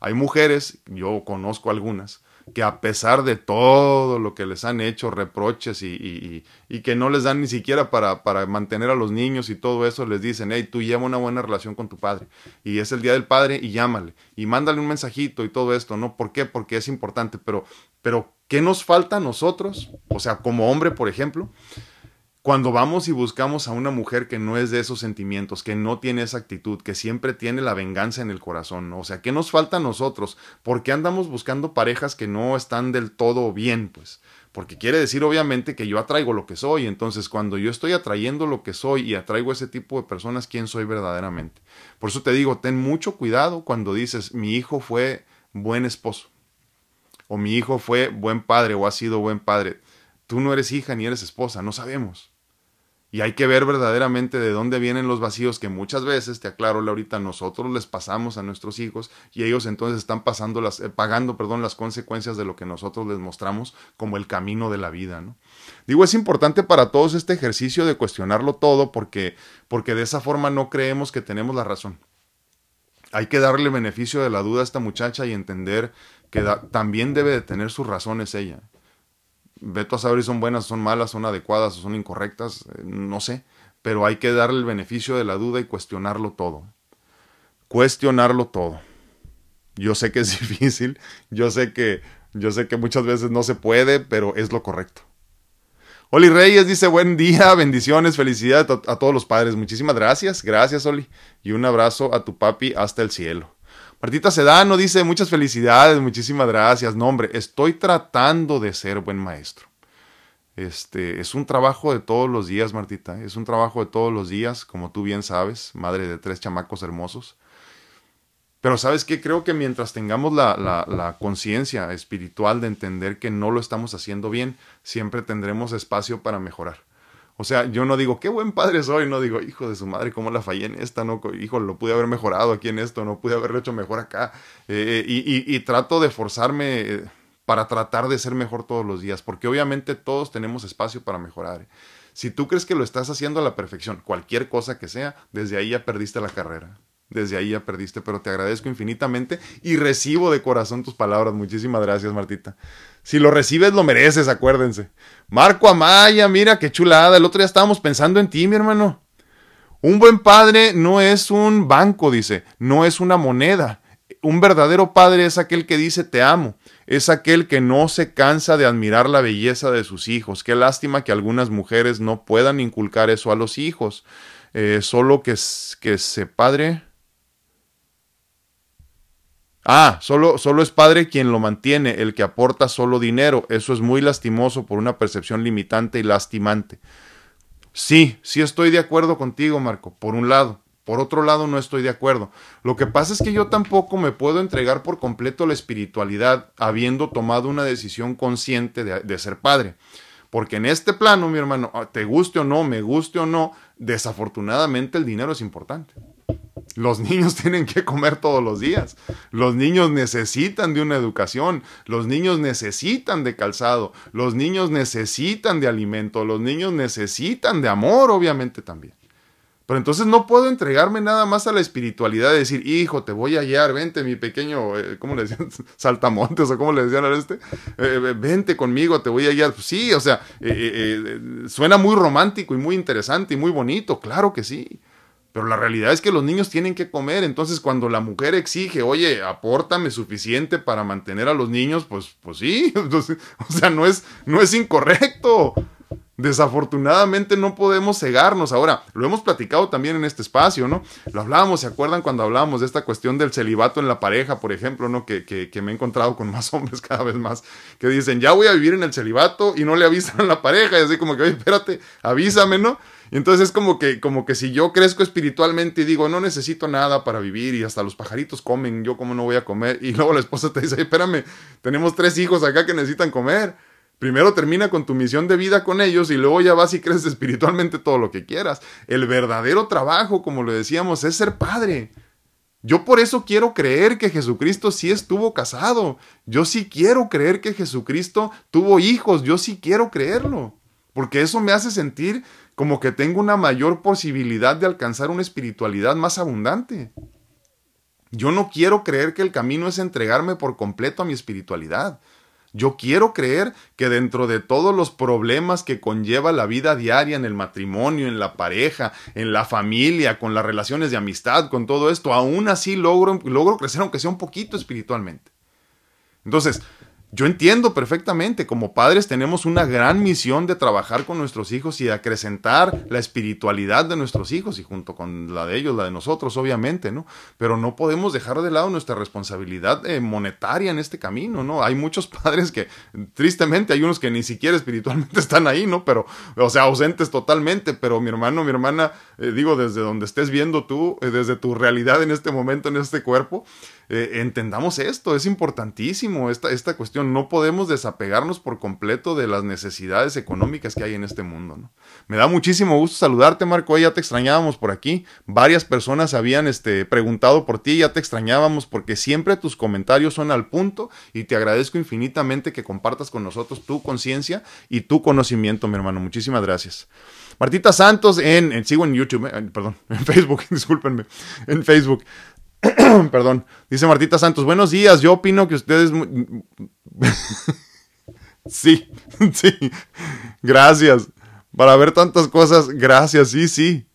Hay mujeres, yo conozco algunas, que a pesar de todo lo que les han hecho, reproches y, y, que no les dan ni siquiera para, para, mantener a los niños y todo eso, les dicen, hey, tú lleva una buena relación con tu padre. Y es el día del padre y llámale. Y mándale un mensajito y todo esto, ¿no? ¿Por qué? Porque es importante. Pero, pero ¿qué nos falta a nosotros? O sea, como hombre, por ejemplo, cuando vamos y buscamos a una mujer que no es de esos sentimientos, que no tiene esa actitud, que siempre tiene la venganza en el corazón, o sea, ¿qué nos falta a nosotros? ¿Por qué andamos buscando parejas que no están del todo bien? Pues, porque quiere decir obviamente que yo atraigo lo que soy, entonces cuando yo estoy atrayendo lo que soy y atraigo ese tipo de personas, ¿quién soy verdaderamente? Por eso te digo, ten mucho cuidado cuando dices, mi hijo fue buen esposo, o mi hijo fue buen padre, o ha sido buen padre. Tú no eres hija ni eres esposa, no sabemos. Y hay que ver verdaderamente de dónde vienen los vacíos que muchas veces, te aclaro ahorita, nosotros les pasamos a nuestros hijos y ellos entonces están pasando las, eh, pagando perdón, las consecuencias de lo que nosotros les mostramos como el camino de la vida. ¿no? Digo, es importante para todos este ejercicio de cuestionarlo todo porque, porque de esa forma no creemos que tenemos la razón. Hay que darle beneficio de la duda a esta muchacha y entender que también debe de tener sus razones ella veto a saber si son buenas, son malas, son adecuadas o son incorrectas, eh, no sé, pero hay que darle el beneficio de la duda y cuestionarlo todo. Cuestionarlo todo. Yo sé que es difícil, yo sé que yo sé que muchas veces no se puede, pero es lo correcto. Oli Reyes dice buen día, bendiciones, felicidad a todos los padres. Muchísimas gracias, gracias Oli. Y un abrazo a tu papi hasta el cielo. Martita Sedano dice, muchas felicidades, muchísimas gracias. No, hombre, estoy tratando de ser buen maestro. Este, es un trabajo de todos los días, Martita. Es un trabajo de todos los días, como tú bien sabes, madre de tres chamacos hermosos. Pero sabes qué, creo que mientras tengamos la, conciencia espiritual de entender que no lo estamos haciendo bien, siempre tendremos espacio para mejorar. O sea, yo no digo, qué buen padre soy, no digo, hijo de su madre, cómo la fallé en esta, no, hijo, lo pude haber mejorado aquí en esto, no pude haberlo hecho mejor acá. Eh, y, trato de forzarme eh, para tratar de ser mejor todos los días, porque obviamente todos tenemos espacio para mejorar. ¿eh? Si tú crees que lo estás haciendo a la perfección, cualquier cosa que sea, desde ahí ya perdiste la carrera. Desde ahí ya perdiste, pero te agradezco infinitamente y recibo de corazón tus palabras. Muchísimas gracias, Martita. Si lo recibes, lo mereces, acuérdense. Marco Amaya, mira qué chulada. El otro día estábamos pensando en ti, mi hermano. Un buen padre no es un banco, dice, no es una moneda. Un verdadero padre es aquel que dice te amo, es aquel que no se cansa de admirar la belleza de sus hijos. Qué lástima que algunas mujeres no puedan inculcar eso a los hijos. Eh, solo que, que se padre Ah, solo, solo es padre quien lo mantiene, el que aporta solo dinero. Eso es muy lastimoso por una percepción limitante y lastimante. Sí, sí estoy de acuerdo contigo, Marco, por un lado. Por otro lado, no estoy de acuerdo. Lo que pasa es que yo tampoco me puedo entregar por completo la espiritualidad habiendo tomado una decisión consciente de, de ser padre. Porque en este plano, mi hermano, te guste o no, me guste o no, desafortunadamente el dinero es importante. Los niños tienen que comer todos los días. Los niños necesitan de una educación. Los niños necesitan de calzado. Los niños necesitan de alimento. Los niños necesitan de amor, obviamente también. Pero entonces no puedo entregarme nada más a la espiritualidad de decir, hijo, te voy a guiar, vente, mi pequeño, eh, ¿cómo le decían? Saltamontes o cómo le decían a este, eh, vente conmigo, te voy a guiar. Pues sí, o sea, eh, suena muy romántico y muy interesante y muy bonito, claro que sí. Pero la realidad es que los niños tienen que comer, entonces cuando la mujer exige, oye, apórtame suficiente para mantener a los niños, pues, pues sí, entonces, o sea, no es, no es incorrecto. Desafortunadamente no podemos cegarnos. Ahora, lo hemos platicado también en este espacio, ¿no? Lo hablábamos, ¿se acuerdan cuando hablábamos de esta cuestión del celibato en la pareja, por ejemplo, ¿no? Que, que, que me he encontrado con más hombres cada vez más, que dicen, ya voy a vivir en el celibato y no le avisan a la pareja, y así como que, oye, espérate, avísame, ¿no? Entonces es como que, como que si yo crezco espiritualmente y digo, no necesito nada para vivir y hasta los pajaritos comen, yo como no voy a comer. Y luego la esposa te dice, espérame, tenemos tres hijos acá que necesitan comer. Primero termina con tu misión de vida con ellos y luego ya vas y creces espiritualmente todo lo que quieras. El verdadero trabajo, como lo decíamos, es ser padre. Yo por eso quiero creer que Jesucristo sí estuvo casado. Yo sí quiero creer que Jesucristo tuvo hijos. Yo sí quiero creerlo. Porque eso me hace sentir como que tengo una mayor posibilidad de alcanzar una espiritualidad más abundante. Yo no quiero creer que el camino es entregarme por completo a mi espiritualidad. Yo quiero creer que dentro de todos los problemas que conlleva la vida diaria en el matrimonio, en la pareja, en la familia, con las relaciones de amistad, con todo esto, aún así logro, logro crecer aunque sea un poquito espiritualmente. Entonces, yo entiendo perfectamente, como padres tenemos una gran misión de trabajar con nuestros hijos y de acrecentar la espiritualidad de nuestros hijos y junto con la de ellos, la de nosotros, obviamente, ¿no? Pero no podemos dejar de lado nuestra responsabilidad eh, monetaria en este camino, ¿no? Hay muchos padres que, tristemente, hay unos que ni siquiera espiritualmente están ahí, ¿no? Pero, o sea, ausentes totalmente, pero mi hermano, mi hermana, eh, digo, desde donde estés viendo tú, eh, desde tu realidad en este momento, en este cuerpo, eh, entendamos esto, es importantísimo esta, esta cuestión. No podemos desapegarnos por completo de las necesidades económicas que hay en este mundo. Me da muchísimo gusto saludarte, Marco. Ya te extrañábamos por aquí. Varias personas habían este, preguntado por ti, ya te extrañábamos porque siempre tus comentarios son al punto y te agradezco infinitamente que compartas con nosotros tu conciencia y tu conocimiento, mi hermano. Muchísimas gracias. Martita Santos en, sigo en YouTube, eh, perdón, en Facebook, discúlpenme, en Facebook. Perdón. Dice Martita Santos, buenos días. Yo opino que ustedes... sí, sí. Gracias. Para ver tantas cosas, gracias, sí, sí.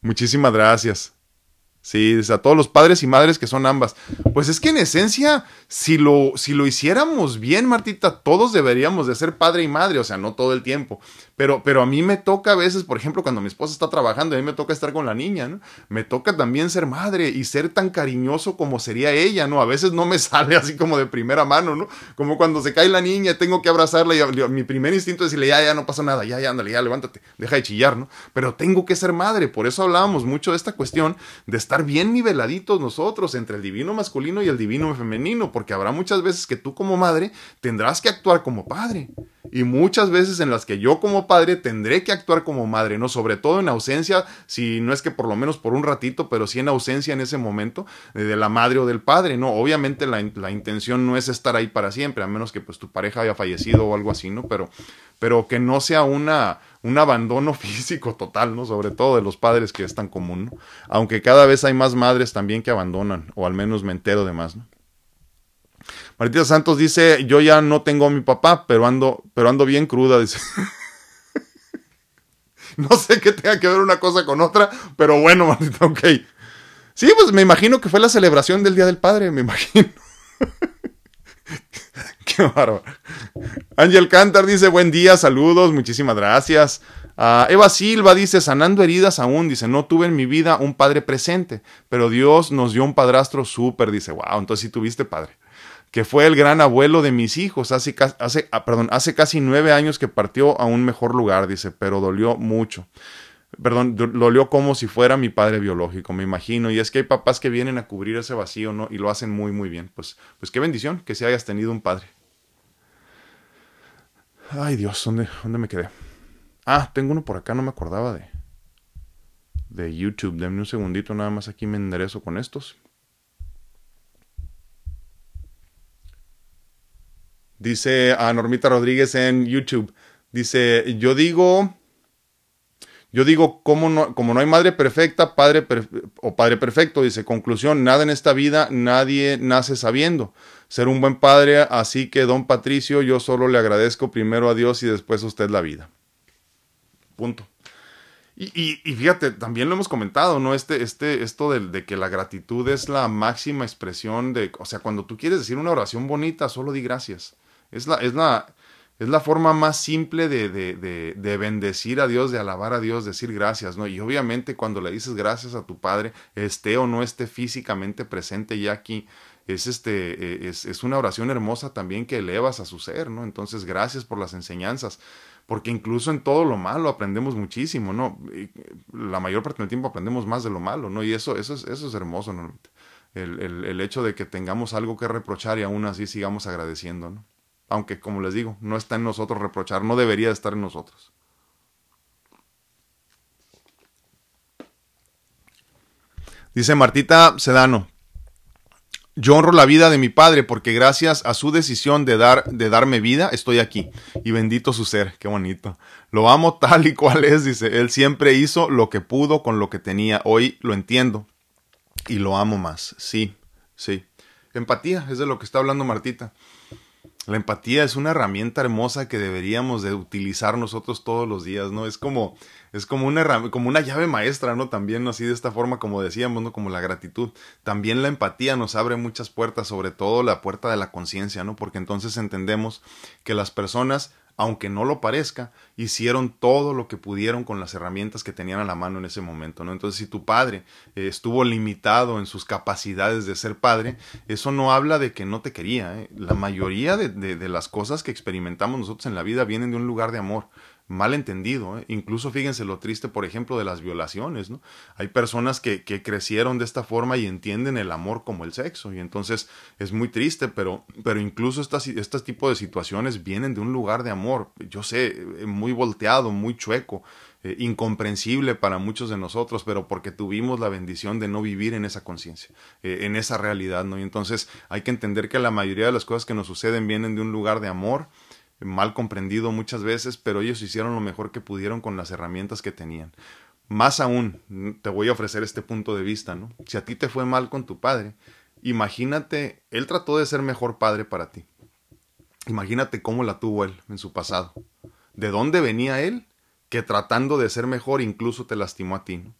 Muchísimas gracias. Sí, a todos los padres y madres que son ambas. Pues es que en esencia, si lo, si lo hiciéramos bien, Martita, todos deberíamos de ser padre y madre, o sea, no todo el tiempo. Pero, pero a mí me toca a veces, por ejemplo, cuando mi esposa está trabajando, a mí me toca estar con la niña, ¿no? Me toca también ser madre y ser tan cariñoso como sería ella, ¿no? A veces no me sale así como de primera mano, ¿no? Como cuando se cae la niña, tengo que abrazarla y mi primer instinto es decirle, ya, ya, no pasa nada, ya, ya, ándale, ya, levántate, deja de chillar, ¿no? Pero tengo que ser madre, por eso hablábamos mucho de esta cuestión de estar bien niveladitos nosotros entre el divino masculino y el divino femenino, porque habrá muchas veces que tú como madre tendrás que actuar como padre y muchas veces en las que yo como padre tendré que actuar como madre, ¿no? Sobre todo en ausencia, si no es que por lo menos por un ratito, pero sí en ausencia en ese momento eh, de la madre o del padre, ¿no? Obviamente la, la, intención no es estar ahí para siempre, a menos que pues tu pareja haya fallecido o algo así, ¿no? Pero, pero que no sea una, un abandono físico total, ¿no? Sobre todo de los padres que es tan común, ¿no? Aunque cada vez hay más madres también que abandonan, o al menos me entero de más, ¿no? Martita Santos dice, yo ya no tengo a mi papá, pero ando, pero ando bien cruda, dice. no sé qué tenga que ver una cosa con otra, pero bueno, Martita, ok. Sí, pues me imagino que fue la celebración del Día del Padre, me imagino. Qué bárbaro. Ángel Cantar dice, buen día, saludos, muchísimas gracias. Ah, Eva Silva dice, sanando heridas aún, dice, no tuve en mi vida un padre presente, pero Dios nos dio un padrastro súper, dice, wow, entonces sí tuviste padre. Que fue el gran abuelo de mis hijos, hace, hace, ah, perdón, hace casi nueve años que partió a un mejor lugar, dice, pero dolió mucho perdón, dolió como si fuera mi padre biológico, me imagino. Y es que hay papás que vienen a cubrir ese vacío, ¿no? Y lo hacen muy, muy bien. Pues, pues qué bendición que si hayas tenido un padre. Ay Dios, ¿dónde, ¿dónde me quedé? Ah, tengo uno por acá, no me acordaba de, de YouTube. Denme un segundito, nada más aquí me enderezo con estos. Dice a Normita Rodríguez en YouTube. Dice, yo digo yo digo, como no, como no hay madre perfecta, padre o padre perfecto, dice, conclusión, nada en esta vida, nadie nace sabiendo ser un buen padre, así que don Patricio, yo solo le agradezco primero a Dios y después a usted la vida. Punto. Y, fíjate, también lo hemos comentado, ¿no? Este, este, esto de, de, que la gratitud es la máxima expresión de, o sea, cuando tú quieres decir una oración bonita, solo di gracias. Es la, es la, es la forma más simple de, de, de, de, bendecir a Dios, de alabar a Dios, decir gracias, ¿no? Y obviamente cuando le dices gracias a tu Padre, esté o no esté físicamente presente ya aquí, es, este, e, es, es una oración hermosa también que elevas a su ser, ¿no? Entonces, gracias por las enseñanzas, porque incluso en todo lo malo aprendemos muchísimo, ¿no? La mayor parte del tiempo aprendemos más de lo malo, ¿no? Y eso, eso, es, eso es hermoso, ¿no? El, el, hecho de que tengamos algo que reprochar y aún así sigamos agradeciendo, ¿no? Aunque, como les digo, no está en nosotros reprochar, no debería estar en nosotros. Dice Martita Sedano, yo honro la vida de mi padre porque gracias a su decisión de, dar, de darme vida estoy aquí. Y bendito su ser, qué bonito. Lo amo tal y cual es, dice. Él siempre hizo lo que pudo con lo que tenía. Hoy lo entiendo y lo amo más. Sí, sí. Empatía, es de lo que está hablando Martita. La empatía es una herramienta hermosa que deberíamos de utilizar nosotros todos los días, ¿no? Es como, es como una, como una llave maestra, ¿no? También, así de esta forma, como decíamos, ¿no? Como la gratitud. También la empatía nos abre muchas puertas, sobre todo la puerta de la conciencia, ¿no? Porque entonces entendemos que las personas aunque no lo parezca, hicieron todo lo que pudieron con las herramientas que tenían a la mano en ese momento, ¿no? Entonces, si tu padre eh, estuvo limitado en sus capacidades de ser padre, eso no habla de que no te quería. ¿eh? La mayoría de, de las cosas que experimentamos nosotros en la vida vienen de un lugar de amor mal entendido. ¿eh? Incluso fíjense lo triste, por ejemplo, de las violaciones. ¿no? Hay personas que, que, crecieron de esta forma y entienden el amor como el sexo. Y entonces es muy triste, pero, pero incluso estas, este tipo de situaciones vienen de un lugar de amor. Yo sé, eh, muy volteado, muy chueco. Eh, incomprensible para muchos de nosotros, pero porque tuvimos la bendición de no vivir en esa conciencia, en esa realidad, ¿no? Y entonces hay que entender que la mayoría de las cosas que nos suceden vienen de un lugar de amor, mal comprendido muchas veces, pero ellos hicieron lo mejor que pudieron con las herramientas que tenían. Más aún, te voy a ofrecer este punto de vista, ¿no? Si a ti te fue mal con tu padre, imagínate, él trató de ser mejor padre para ti. Imagínate cómo la tuvo él en su pasado. ¿De dónde venía él? Que tratando de ser mejor incluso te lastimó a ti. ¿no?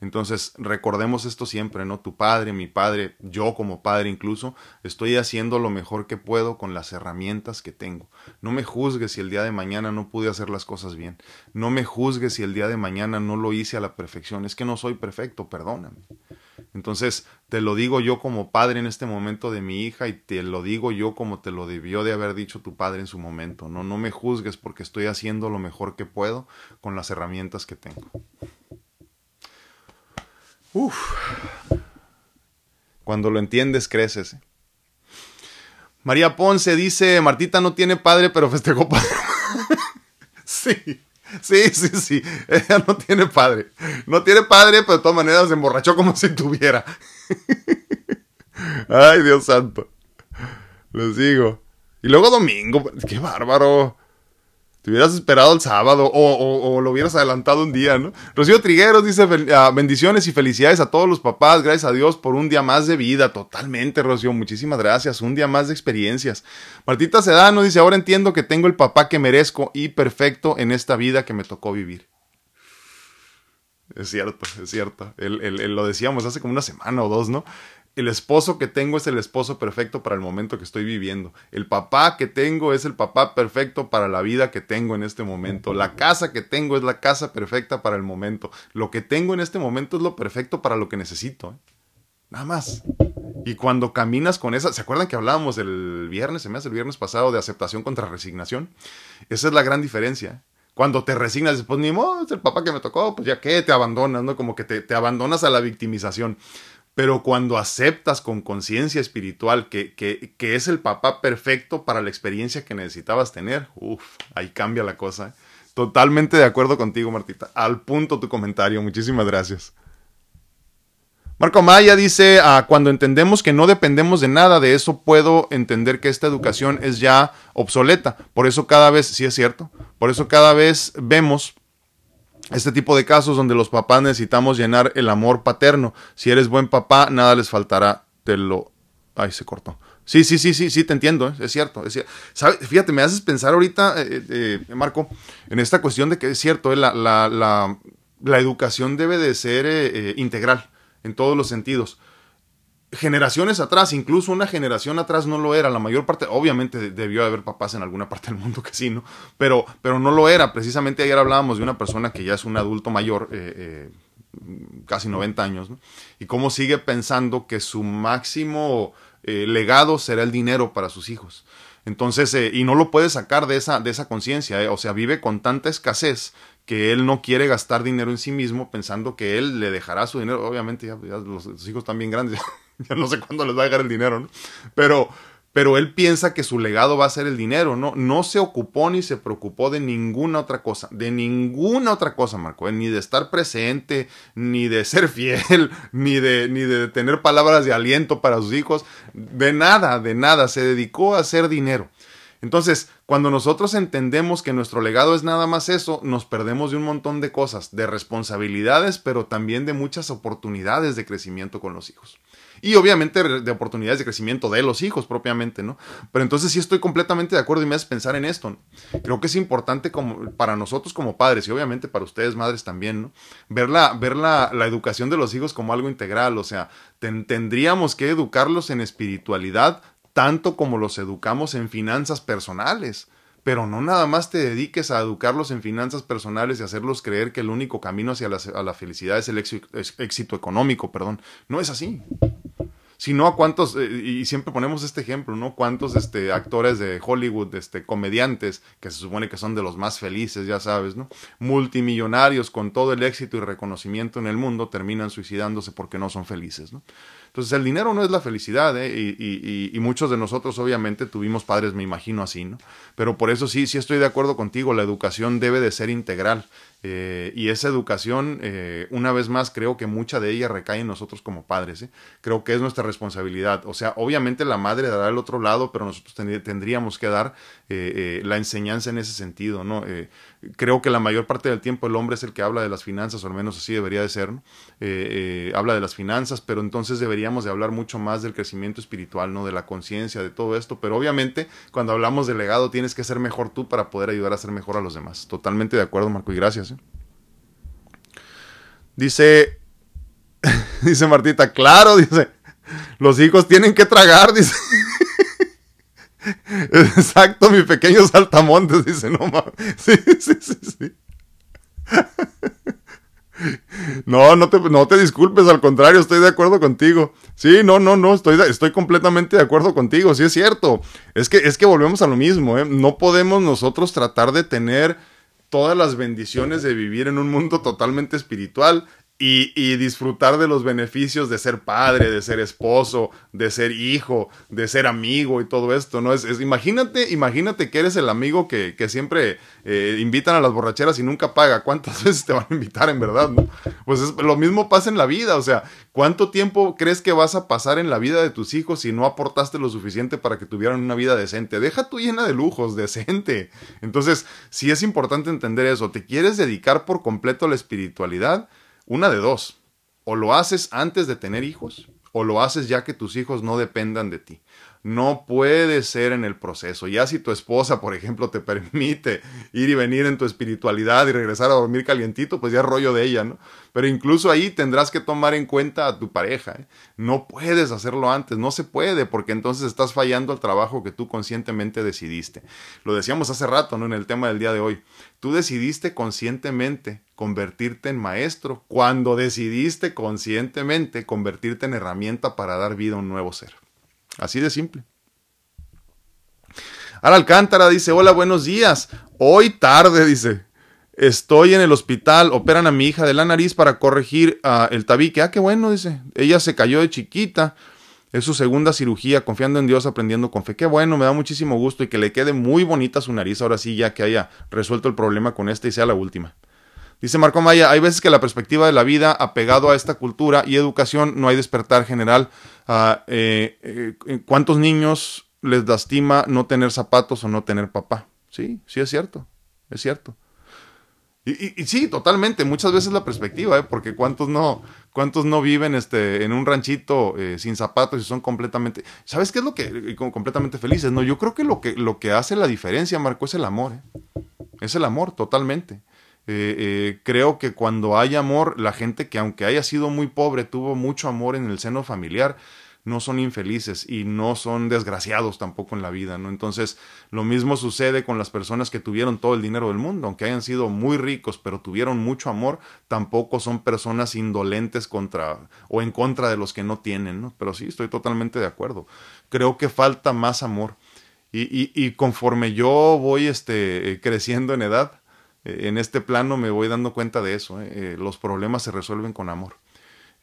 Entonces, recordemos esto siempre, ¿no? Tu padre, mi padre, yo como padre incluso, estoy haciendo lo mejor que puedo con las herramientas que tengo. No me juzgues si el día de mañana no pude hacer las cosas bien. No me juzgues si el día de mañana no lo hice a la perfección. Es que no soy perfecto, perdóname. Entonces, te lo digo yo como padre en este momento de mi hija y te lo digo yo como te lo debió de haber dicho tu padre en su momento. No, no me juzgues porque estoy haciendo lo mejor que puedo con las herramientas que tengo. Uf. Cuando lo entiendes, creces. María Ponce dice, Martita no tiene padre, pero festejó padre. sí, sí, sí, sí. Ella no tiene padre. No tiene padre, pero de todas maneras se emborrachó como si tuviera. Ay, Dios santo. Les digo. Y luego domingo, qué bárbaro. Te hubieras esperado el sábado o, lo hubieras adelantado un día, ¿no? Rocío Trigueros dice ah, bendiciones y felicidades a todos los papás. Gracias a Dios por un día más de vida. Totalmente, Rocío. Muchísimas gracias. Un día más de experiencias. Martita Sedano dice, ahora entiendo que tengo el papá que merezco y perfecto en esta vida que me tocó vivir. Es cierto, es cierto. lo decíamos hace como una semana o dos, ¿no? El esposo que tengo es el esposo perfecto para el momento que estoy viviendo. El papá que tengo es el papá perfecto para la vida que tengo en este momento. La casa que tengo es la casa perfecta para el momento. Lo que tengo en este momento es lo perfecto para lo que necesito. ¿eh? Nada más. Y cuando caminas con esa, ¿se acuerdan que hablábamos el viernes, se me hace el viernes pasado, de aceptación contra resignación? Esa es la gran diferencia. ¿eh? Cuando te resignas, pues ni modo, es el papá que me tocó, pues ya que te abandonas, ¿no? Como que te abandonas a la victimización. Pero cuando aceptas con conciencia espiritual que, que, es el papá perfecto para la experiencia que necesitabas tener, uff, ahí cambia la cosa. ¿eh? Totalmente de acuerdo contigo, Martita. Al punto tu comentario. Muchísimas gracias. Marco Maya dice, ah, cuando entendemos que no dependemos de nada de eso, puedo entender que esta educación es ya obsoleta. Por eso cada vez, sí es cierto, por eso cada vez vemos este tipo de casos donde los papás necesitamos llenar el amor paterno. Si eres buen papá, nada les faltará. Te lo... Ay, se cortó. Sí, sí, sí, sí, sí, te entiendo, ¿eh? es cierto. Es cierto. Fíjate, me haces pensar ahorita, eh, eh, Marco, en esta cuestión de que es cierto, la, la, la, la, educación debe de ser integral en todos los sentidos generaciones atrás, incluso una generación atrás no lo era, la mayor parte, obviamente debió haber papás en alguna parte del mundo que sí, ¿no? Pero, pero no lo era, precisamente ayer hablábamos de una persona que ya es un adulto mayor, eh, eh, casi 90 años, ¿no? Y cómo sigue pensando que su máximo eh, legado será el dinero para sus hijos. Entonces, y no lo puede sacar de esa, de esa conciencia, o sea, vive con tanta escasez que él no quiere gastar dinero en sí mismo pensando que él le dejará su dinero. Obviamente ya, los, los, hijos están bien grandes, ya no sé cuándo les va a llegar el dinero, ¿no? Pero, pero él piensa que su legado va a ser el dinero, ¿no? No se ocupó ni se preocupó de ninguna otra cosa, de ninguna otra cosa, Marco, ¿eh? ni de estar presente, ni de ser fiel, ni de, ni de tener palabras de aliento para sus hijos, de nada, de nada, se dedicó a hacer dinero. Entonces, cuando nosotros entendemos que nuestro legado es nada más eso, nos perdemos de un montón de cosas, de responsabilidades, pero también de muchas oportunidades de crecimiento con los hijos y obviamente de oportunidades de crecimiento de los hijos propiamente, ¿no? Pero entonces sí estoy completamente de acuerdo y me hace pensar en esto. Creo que es importante como, para nosotros como padres y obviamente para ustedes madres también, ¿no? Ver la, ver la, la educación de los hijos como algo integral, o sea, tendríamos que educarlos en espiritualidad tanto como los educamos en finanzas personales pero no nada más te dediques a educarlos en finanzas personales y hacerlos creer que el único camino hacia la, felicidad es el éxito, económico, perdón. No es así sino a cuántos, eh, y siempre ponemos este ejemplo, ¿no? Cuántos este, actores de Hollywood, este, comediantes, que se supone que son de los más felices, ya sabes, ¿no? Multimillonarios con todo el éxito y reconocimiento en el mundo terminan suicidándose porque no son felices, ¿no? Entonces el dinero no es la felicidad, ¿eh? y, y, y, muchos de nosotros obviamente tuvimos padres, me imagino así, ¿no? Pero por eso sí, sí estoy de acuerdo contigo, la educación debe de ser integral. Eh, y esa educación, eh, una vez más, creo que mucha de ella recae en nosotros como padres. ¿eh? Creo que es nuestra responsabilidad. O sea, obviamente la madre dará el otro lado, pero nosotros tendríamos que dar la enseñanza en ese sentido. ¿no? creo que la mayor parte del tiempo el hombre es el que habla de las finanzas, o al menos así debería de ser. habla de las finanzas, pero entonces deberíamos de hablar mucho más del crecimiento espiritual, ¿no? de la conciencia, de todo esto. Pero obviamente, cuando hablamos de legado, tienes que ser mejor tú para poder ayudar a ser mejor a los demás. Totalmente de acuerdo, Marco, y gracias. Dice, dice Martita, claro, dice, los hijos tienen que tragar, dice. Exacto, mi pequeño saltamontes, dice, no mames. Sí, sí, sí, sí. No, no te, no te disculpes, al contrario, estoy de acuerdo contigo. Sí, no, no, no, estoy, estoy completamente de acuerdo contigo, sí es cierto. Es que, es que volvemos a lo mismo, ¿eh? No podemos nosotros tratar de tener todas las bendiciones de vivir en un mundo totalmente espiritual y, disfrutar de los beneficios de ser padre, de ser esposo, de ser hijo, de ser amigo y todo esto, ¿no? Es, imagínate, imagínate que eres el amigo que, que siempre eh, invitan a las borracheras y nunca paga. ¿Cuántas veces te van a invitar en verdad? No? Pues es, lo mismo pasa en la vida, o sea, ¿cuánto tiempo crees que vas a pasar en la vida de tus hijos si no aportaste lo suficiente para que tuvieran una vida decente? Deja tu llena de lujos, decente. Entonces, sí es importante entender eso. ¿Te quieres dedicar por completo a la espiritualidad? Una de dos. O lo haces antes de tener hijos, o lo haces ya que tus hijos no dependan de ti. No puede ser en el proceso. Ya si tu esposa, por ejemplo, te permite ir y venir en tu espiritualidad y regresar a dormir calientito, pues ya es rollo de ella, ¿no? Pero incluso ahí tendrás que tomar en cuenta a tu pareja. ¿eh? No puedes hacerlo antes, no se puede, porque entonces estás fallando al trabajo que tú conscientemente decidiste. Lo decíamos hace rato, ¿no? En el tema del día de hoy. Tú decidiste conscientemente convertirte en maestro cuando decidiste conscientemente convertirte en herramienta para dar vida a un nuevo ser. Así de simple. Al Alcántara dice, hola, buenos días. Hoy tarde, dice. Estoy en el hospital, operan a mi hija de la nariz para corregir uh, el tabique. Ah, qué bueno, dice. Ella se cayó de chiquita. Es su segunda cirugía, confiando en Dios, aprendiendo con fe. Qué bueno, me da muchísimo gusto y que le quede muy bonita su nariz ahora sí, ya que haya resuelto el problema con esta y sea la última. Dice Marco Maya, hay veces que la perspectiva de la vida apegado a esta cultura y educación no hay despertar general. Uh, eh, eh, ¿Cuántos niños les lastima no tener zapatos o no tener papá? Sí, sí es cierto, es cierto. Y, y, sí, totalmente, muchas veces la perspectiva, ¿eh? porque cuántos no, cuántos no viven este, en un ranchito eh, sin zapatos y son completamente, ¿sabes qué es lo que, completamente felices? No, yo creo que lo que, lo que hace la diferencia, Marco, es el amor, ¿eh? es el amor, totalmente. Eh, creo que cuando hay amor, la gente que aunque haya sido muy pobre, tuvo mucho amor en el seno familiar, no son infelices y no son desgraciados tampoco en la vida, ¿no? Entonces, lo mismo sucede con las personas que tuvieron todo el dinero del mundo, aunque hayan sido muy ricos, pero tuvieron mucho amor, tampoco son personas indolentes contra o en contra de los que no tienen, ¿no? Pero sí, estoy totalmente de acuerdo. Creo que falta más amor. Y, y, y conforme yo voy este, creciendo en edad, eh, en este plano me voy dando cuenta de eso. ¿eh? Eh, los problemas se resuelven con amor.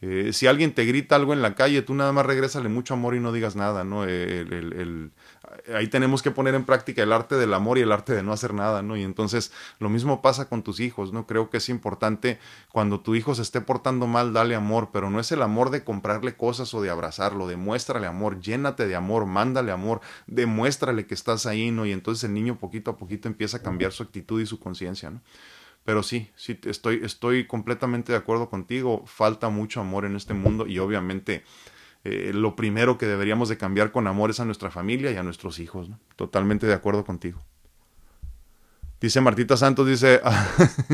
Eh, si alguien te grita algo en la calle, tú nada más regrésale mucho amor y no digas nada, ¿no? El, el, ahí tenemos que poner en práctica el arte del amor y el arte de no hacer nada, ¿no? Y entonces lo mismo pasa con tus hijos, ¿no? Creo que es importante cuando tu hijo se esté portando mal, dale amor, pero no es el amor de comprarle cosas o de abrazarlo, demuéstrale amor, llénate de amor, mándale amor, demuéstrale que estás ahí, ¿no? Y entonces el niño poquito a poquito empieza a cambiar su actitud y su conciencia, ¿no? Pero sí, sí, estoy, estoy completamente de acuerdo contigo. Falta mucho amor en este mundo y obviamente eh, lo primero que deberíamos de cambiar con amor es a nuestra familia y a nuestros hijos. Totalmente de acuerdo contigo. Dice Martita Santos, dice,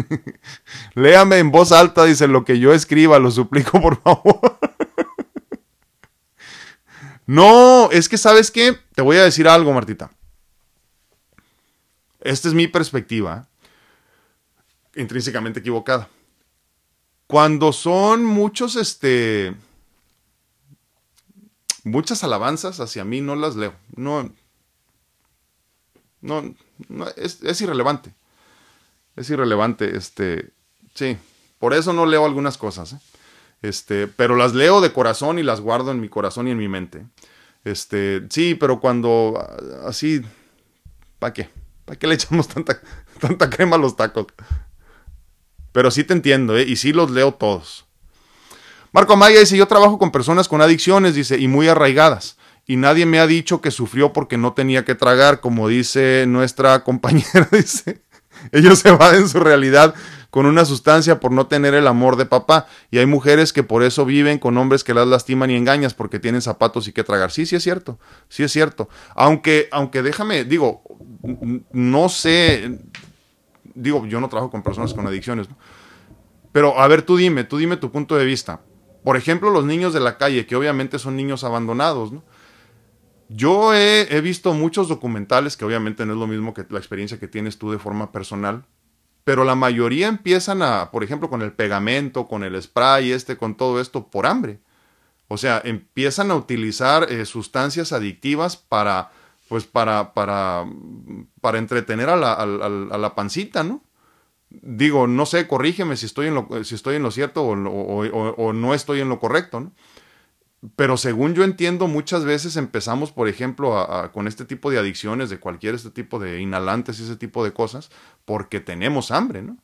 léame en voz alta, dice, lo que yo escriba, lo suplico por favor. no, es que sabes qué, te voy a decir algo, Martita. Esta es mi perspectiva intrínsecamente equivocada. Cuando son muchos, este, muchas alabanzas hacia mí, no las leo. No, no, es, es, irrelevante. Es irrelevante, este, sí. Por eso no leo algunas cosas, ¿eh? este, pero las leo de corazón y las guardo en mi corazón y en mi mente. Este, sí, pero cuando así, ¿para qué? ¿Para qué le echamos tanta, tanta crema a los tacos? Pero sí te entiendo, ¿eh? y sí los leo todos. Marco Amaya dice, yo trabajo con personas con adicciones, dice, y muy arraigadas. Y nadie me ha dicho que sufrió porque no tenía que tragar, como dice nuestra compañera, dice. Ellos se en su realidad con una sustancia por no tener el amor de papá. Y hay mujeres que por eso viven con hombres que las lastiman y engañas porque tienen zapatos y que tragar. Sí, sí es cierto. Sí es cierto. Aunque, aunque déjame, digo, no sé, digo, yo no trabajo con personas con adicciones, ¿no? Pero a ver, tú dime, tú dime tu punto de vista. Por ejemplo, los niños de la calle, que obviamente son niños abandonados. Yo he, he, visto muchos documentales, que obviamente no es lo mismo que la experiencia que tienes tú de forma personal, pero la mayoría empiezan a, por ejemplo, con el pegamento, con el spray, este, con todo esto, por hambre. O sea, empiezan a utilizar eh, sustancias adictivas para, pues para, para, para entretener a la, a, la, pancita, ¿no? Digo, no sé, corrígeme si estoy en lo, si estoy en lo cierto o, no estoy en lo correcto, ¿no? Pero según yo entiendo, muchas veces empezamos, por ejemplo, con este tipo de adicciones, de cualquier este tipo de inhalantes y ese tipo de cosas, porque tenemos hambre, ¿no?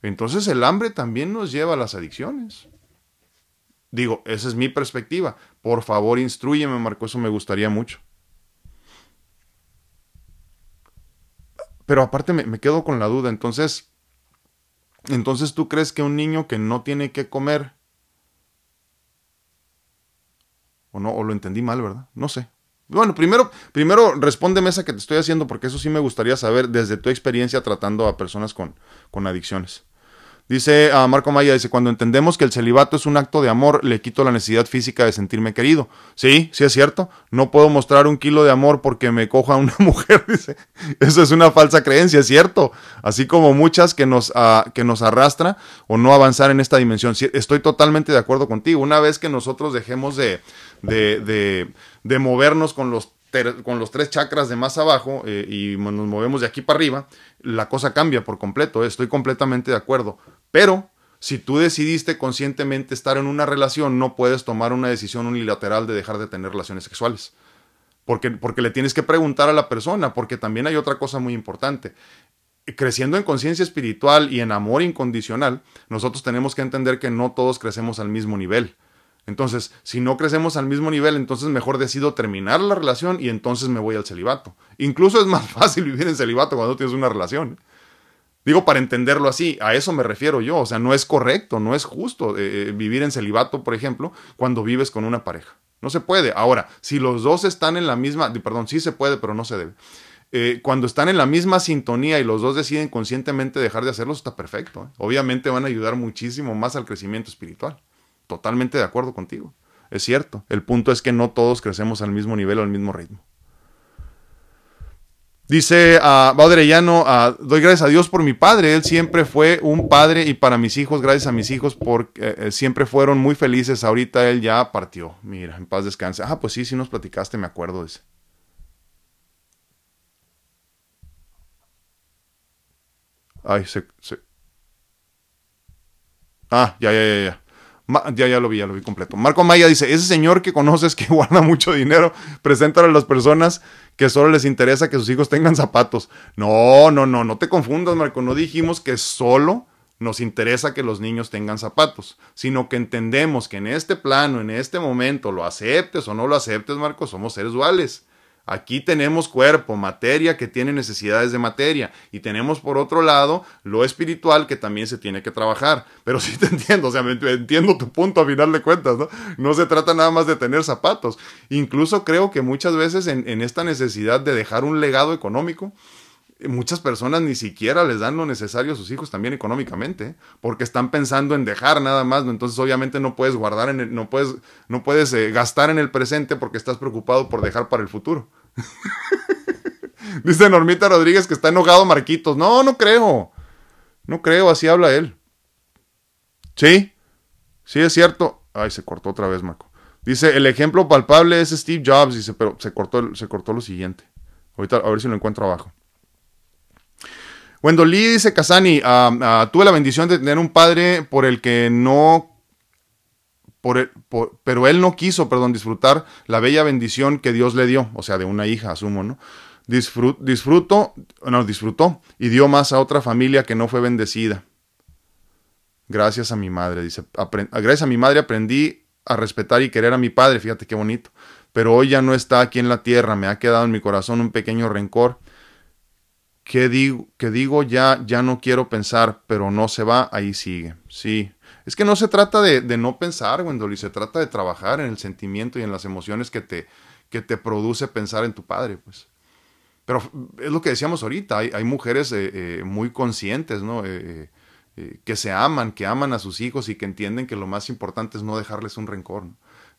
Entonces el hambre también nos lleva a las adicciones. Digo, esa es mi perspectiva. Por favor, instruyeme, Marco, eso me gustaría mucho. Pero aparte me, quedo con la duda, entonces, entonces tú crees que un niño que no tiene que comer, o no, lo entendí mal, ¿verdad? No sé, Bueno, primero, primero respóndeme esa que te estoy haciendo, porque eso sí me gustaría saber desde tu experiencia tratando a personas con, con adicciones. Dice a Marco Maya, dice, cuando entendemos que el celibato es un acto de amor, le quito la necesidad física de sentirme querido. Sí, sí es cierto. No puedo mostrar un kilo de amor porque me coja una mujer, dice. Eso es una falsa creencia, es cierto. Así como muchas que nos, uh, que nos arrastra o no avanzar en esta dimensión. estoy totalmente de acuerdo contigo. Una vez que nosotros dejemos de, de, de, de movernos con los con los tres chakras de más abajo eh, y nos movemos de aquí para arriba, la cosa cambia por completo. Estoy completamente de acuerdo. Pero si tú decidiste conscientemente estar en una relación, no puedes tomar una decisión unilateral de dejar de tener relaciones sexuales. Porque, porque le tienes que preguntar a la persona, porque también hay otra cosa muy importante. Creciendo en conciencia espiritual y en amor incondicional, nosotros tenemos que entender que no todos crecemos al mismo nivel. Entonces, si no crecemos al mismo nivel, entonces mejor decido terminar la relación y entonces me voy al celibato. Incluso es más fácil vivir en celibato cuando tienes una relación. Digo, para entenderlo así, a eso me refiero yo. O sea, no es correcto, no es justo eh, eh, vivir en celibato, por ejemplo, cuando vives con una pareja. No se puede. Ahora, si los dos están en la misma, perdón, sí se puede, pero no se debe. Eh, cuando están en la misma sintonía y los dos deciden conscientemente dejar de hacerlo, está perfecto. Obviamente van a ayudar muchísimo más al crecimiento espiritual. Totalmente de acuerdo contigo. Es cierto. El punto es que no todos crecemos al mismo nivel o al mismo ritmo. Dice a uh, doy gracias a Dios por mi padre, él siempre fue un padre y para mis hijos, gracias a mis hijos, porque eh, eh, siempre fueron muy felices, ahorita él ya partió, mira, en paz descanse. Ah, pues sí, sí nos platicaste, me acuerdo, dice. Ay, se, se... Ah, ya, ya, ya, ya ya, ya lo vi, ya lo vi completo. Marco Maya dice, ese señor que conoces que guarda mucho dinero, preséntalo a las personas que solo les interesa que sus hijos tengan zapatos. No, no, no, no te confundas, Marco. No dijimos que solo nos interesa que los niños tengan zapatos, sino que entendemos que en este plano, en este momento, lo aceptes o no lo aceptes, Marco, somos seres duales. Aquí tenemos cuerpo, materia que tiene necesidades de materia y tenemos por otro lado lo espiritual que también se tiene que trabajar. Pero sí te entiendo, o sea, entiendo tu punto a final de cuentas, ¿no? No se trata nada más de tener zapatos. Incluso creo que muchas veces en, en esta necesidad de dejar un legado económico, muchas personas ni siquiera les dan lo necesario a sus hijos también económicamente, porque están pensando en dejar nada más, entonces obviamente no puedes guardar en el, no puedes, no puedes eh, gastar en el presente porque estás preocupado por dejar para el futuro. Dice Normita Rodríguez que está enojado Marquitos. No, no creo. No creo, así habla él. Sí, sí es cierto. Ay, se cortó otra vez, Marco. Dice, el ejemplo palpable es Steve Jobs, dice, pero se cortó, se cortó lo siguiente. Ahorita a ver si lo encuentro abajo. Wendolí dice Casani, ah, tuve la bendición de tener un padre por el que no por, pero él no quiso, perdón, disfrutar la bella bendición que Dios le dio, o sea, de una hija, asumo, ¿no? disfruto, no, disfrutó y dio más a otra familia que no fue bendecida. Gracias a mi madre, dice, gracias a mi madre aprendí a respetar y querer a mi padre, fíjate qué bonito. Pero hoy ya no está aquí en la tierra, me ha quedado en mi corazón un pequeño rencor que digo, digo ya, ya no quiero pensar, pero no se va, ahí sigue. Sí, es que no se trata de, no pensar, Wendoli, se trata de trabajar en el sentimiento y en las emociones que te, que te produce pensar en tu padre, pues. Pero es lo que decíamos ahorita, hay, mujeres eh, eh, muy conscientes, ¿no? Eh, que se aman, que aman a sus hijos y que entienden que lo más importante es no dejarles un rencor.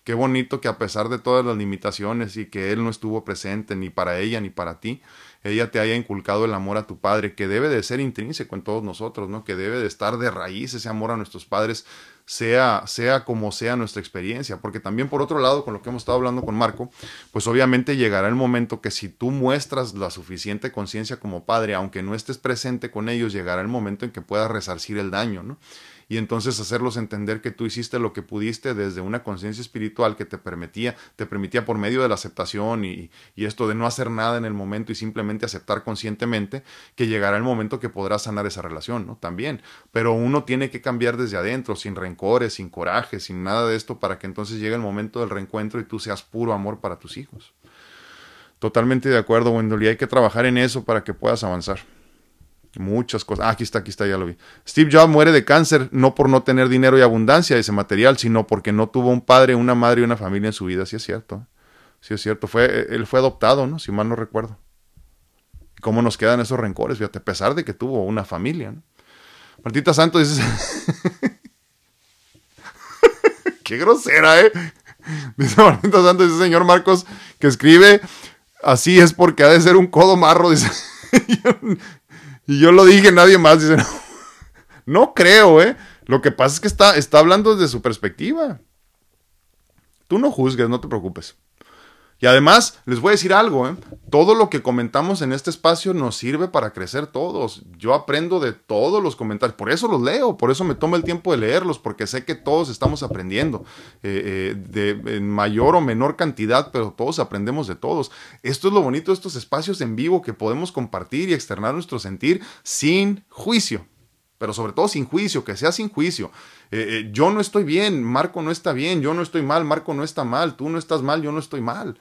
Qué bonito que a pesar de todas las limitaciones y que él no estuvo presente ni para ella ni para ti, ella te haya inculcado el amor a tu padre, que debe de ser intrínseco en todos nosotros, ¿no? Que debe de estar de raíz ese amor a nuestros padres, sea, sea como sea nuestra experiencia. Porque también por otro lado, con lo que hemos estado hablando con Marco, pues obviamente llegará el momento que si tú muestras la suficiente conciencia como padre, aunque no estés presente con ellos, llegará el momento en que puedas resarcir el daño, ¿no? Y entonces hacerlos entender que tú hiciste lo que pudiste desde una conciencia espiritual que te permitía, te permitía por medio de la aceptación y, esto de no hacer nada en el momento y simplemente aceptar conscientemente que llegará el momento que podrás sanar esa relación, ¿no? También. Pero uno tiene que cambiar desde adentro, sin rencores, sin coraje, sin nada de esto, para que entonces llegue el momento del reencuentro y tú seas puro amor para tus hijos. Totalmente de acuerdo, Wendell, y hay que trabajar en eso para que puedas avanzar. Muchas cosas. Ah, aquí está, aquí está, ya lo vi. Steve Jobs muere de cáncer no por no tener dinero y abundancia de ese material, sino porque no tuvo un padre, una madre y una familia en su vida. Sí es cierto. sí es cierto. Fue, él fue adoptado, ¿no? Si mal no recuerdo. ¿Cómo nos quedan esos rencores? Fíjate, a pesar de que tuvo una familia, ¿no? Martita Santos dice... Qué grosera, ¿eh? Dice Martita Santos, dice señor Marcos, que escribe, así es porque ha de ser un codo marro, dice. Y yo lo dije, nadie más, dice, no, no creo, ¿eh? Lo que pasa es que está, está hablando desde su perspectiva. Tú no juzgues, no te preocupes. Y además, les voy a decir algo, ¿eh? todo lo que comentamos en este espacio nos sirve para crecer todos. Yo aprendo de todos los comentarios, por eso los leo, por eso me tomo el tiempo de leerlos, porque sé que todos estamos aprendiendo, eh, eh, de, en mayor o menor cantidad, pero todos aprendemos de todos. Esto es lo bonito de estos espacios en vivo que podemos compartir y externar nuestro sentir sin juicio pero sobre todo sin juicio, que sea sin juicio. yo no estoy bien, Marco no está bien, yo no estoy mal, Marco no está mal, tú no estás mal, yo no estoy mal.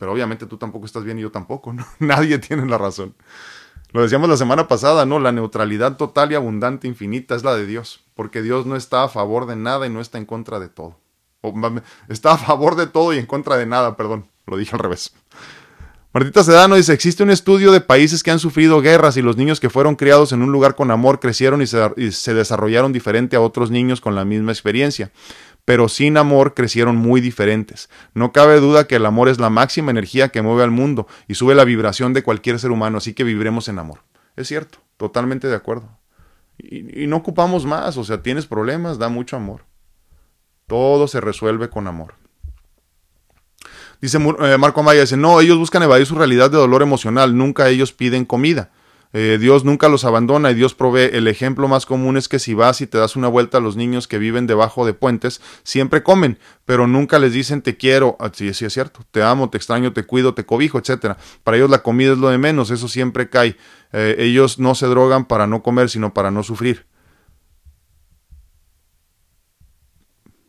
Pero obviamente tú tampoco estás bien y yo tampoco, ¿no? Nadie tiene la razón. Lo decíamos la semana pasada, ¿no? La neutralidad total y abundante, infinita, es la de Dios, porque Dios no está a favor de nada y no está en contra de todo. está a favor de todo y en contra de nada, perdón, lo dije al revés. Martita Sedano dice, existe un estudio de países que han sufrido guerras y los niños que fueron criados en un lugar con amor crecieron y se desarrollaron diferente a otros niños con la misma experiencia pero sin amor crecieron muy diferentes. No cabe duda que el amor es la máxima energía que mueve al mundo y sube la vibración de cualquier ser humano, así que viviremos en amor. Es cierto, totalmente de acuerdo. Y, no ocupamos más, o sea, tienes problemas, da mucho amor. Todo se resuelve con amor. Dice eh, Marco Amaya, dice, no, ellos buscan evadir su realidad de dolor emocional, nunca ellos piden comida. Eh, Dios nunca los abandona y Dios provee. El ejemplo más común es que si vas y te das una vuelta a los niños que viven debajo de puentes, siempre comen, pero nunca les dicen te quiero, ah, sí, sí es cierto, te amo, te extraño, te cuido, te cobijo, etcétera. Para ellos la comida es lo de menos, eso siempre cae. Eh, ellos no se drogan para no comer, sino para no sufrir.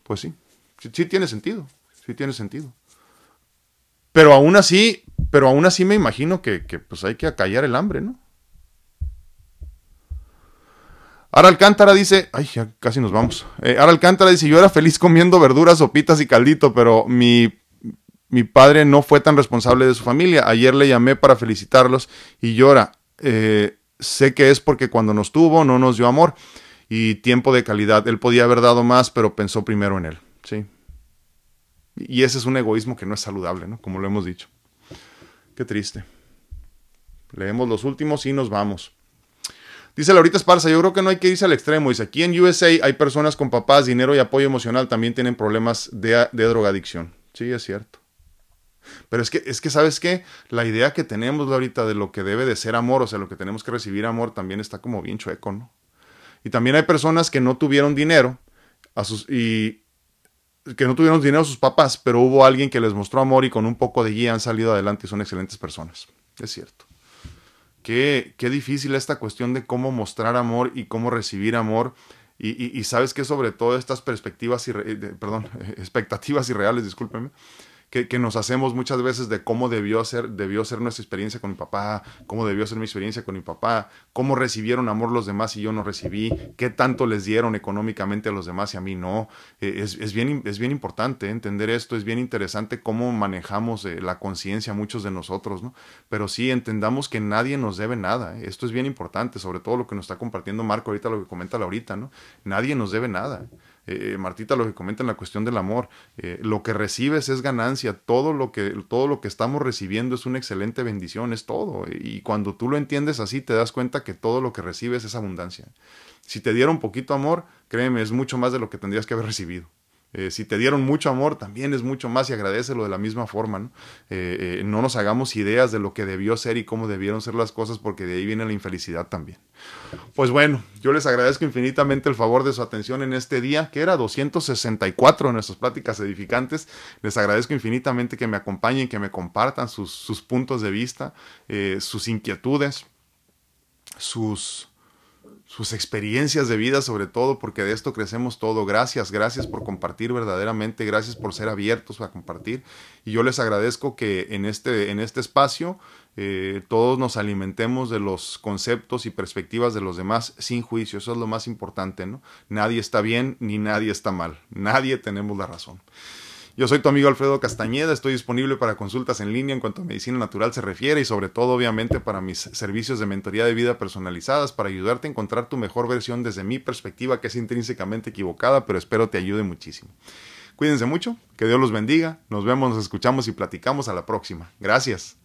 Pues sí, sí, tiene sentido, sí tiene sentido. Pero aún así, pero aún así me imagino que, que pues hay que acallar el hambre, ¿no? Ara Alcántara dice, ay, ya casi nos vamos. Eh, Ara Alcántara dice, yo era feliz comiendo verduras, sopitas y caldito, pero mi, mi padre no fue tan responsable de su familia. Ayer le llamé para felicitarlos y llora. Eh, sé que es porque cuando nos tuvo no nos dio amor y tiempo de calidad. Él podía haber dado más, pero pensó primero en él. Sí. Y ese es un egoísmo que no es saludable, ¿no? Como lo hemos dicho. Qué triste. Leemos los últimos y nos vamos. Dice Laurita Esparza, yo creo que no hay que irse al extremo. Dice, aquí en USA hay personas con papás, dinero y apoyo emocional, también tienen problemas de, drogadicción. Sí, es cierto. Pero es que, es que, ¿sabes qué? La idea que tenemos ahorita de lo que debe de ser amor, o sea, lo que tenemos que recibir amor, también está como bien chueco, ¿no? Y también hay personas que no tuvieron dinero a sus, y que no tuvieron dinero a sus papás, pero hubo alguien que les mostró amor y con un poco de guía han salido adelante y son excelentes personas. Es cierto. Qué, qué difícil esta cuestión de cómo mostrar amor y cómo recibir amor. Y, y, sabes que sobre todo estas perspectivas, y, perdón, expectativas irreales, discúlpeme, que, nos hacemos muchas veces de cómo debió ser, debió ser nuestra experiencia con mi papá, cómo debió ser mi experiencia con mi papá, cómo recibieron amor los demás y yo no recibí, qué tanto les dieron económicamente a los demás y a mí no. Eh, es, es, bien, es bien importante entender esto, es bien interesante cómo manejamos eh, la conciencia muchos de nosotros, ¿no? Pero sí entendamos que nadie nos debe nada, ¿eh? esto es bien importante, sobre todo lo que nos está compartiendo Marco ahorita, lo que comenta Laurita, ¿no? Nadie nos debe nada. Eh, Martita lo que comenta en la cuestión del amor, eh, lo que recibes es ganancia, todo lo, que, todo lo que estamos recibiendo es una excelente bendición, es todo. Y cuando tú lo entiendes así, te das cuenta que todo lo que recibes es abundancia. Si te dieron poquito amor, créeme, es mucho más de lo que tendrías que haber recibido. Eh, si te dieron mucho amor, también es mucho más y agradecelo de la misma forma. ¿no? Eh, eh, no nos hagamos ideas de lo que debió ser y cómo debieron ser las cosas, porque de ahí viene la infelicidad también. Pues bueno, yo les agradezco infinitamente el favor de su atención en este día, que era 264 en nuestras pláticas edificantes. Les agradezco infinitamente que me acompañen, que me compartan sus puntos de vista, sus inquietudes, sus sus experiencias de vida sobre todo, porque de esto crecemos todo. Gracias, gracias por compartir verdaderamente, gracias por ser abiertos a compartir. Y yo les agradezco que en este, en este espacio eh, todos nos alimentemos de los conceptos y perspectivas de los demás sin juicio. Eso es lo más importante, ¿no? Nadie está bien ni nadie está mal. Nadie tenemos la razón. Yo soy tu amigo Alfredo Castañeda, estoy disponible para consultas en línea en cuanto a medicina natural se refiere y sobre todo obviamente para mis servicios de mentoría de vida personalizadas para ayudarte a encontrar tu mejor versión desde mi perspectiva que es intrínsecamente equivocada, pero espero te ayude muchísimo. Cuídense mucho, que Dios los bendiga, nos vemos, nos escuchamos y platicamos a la próxima. Gracias.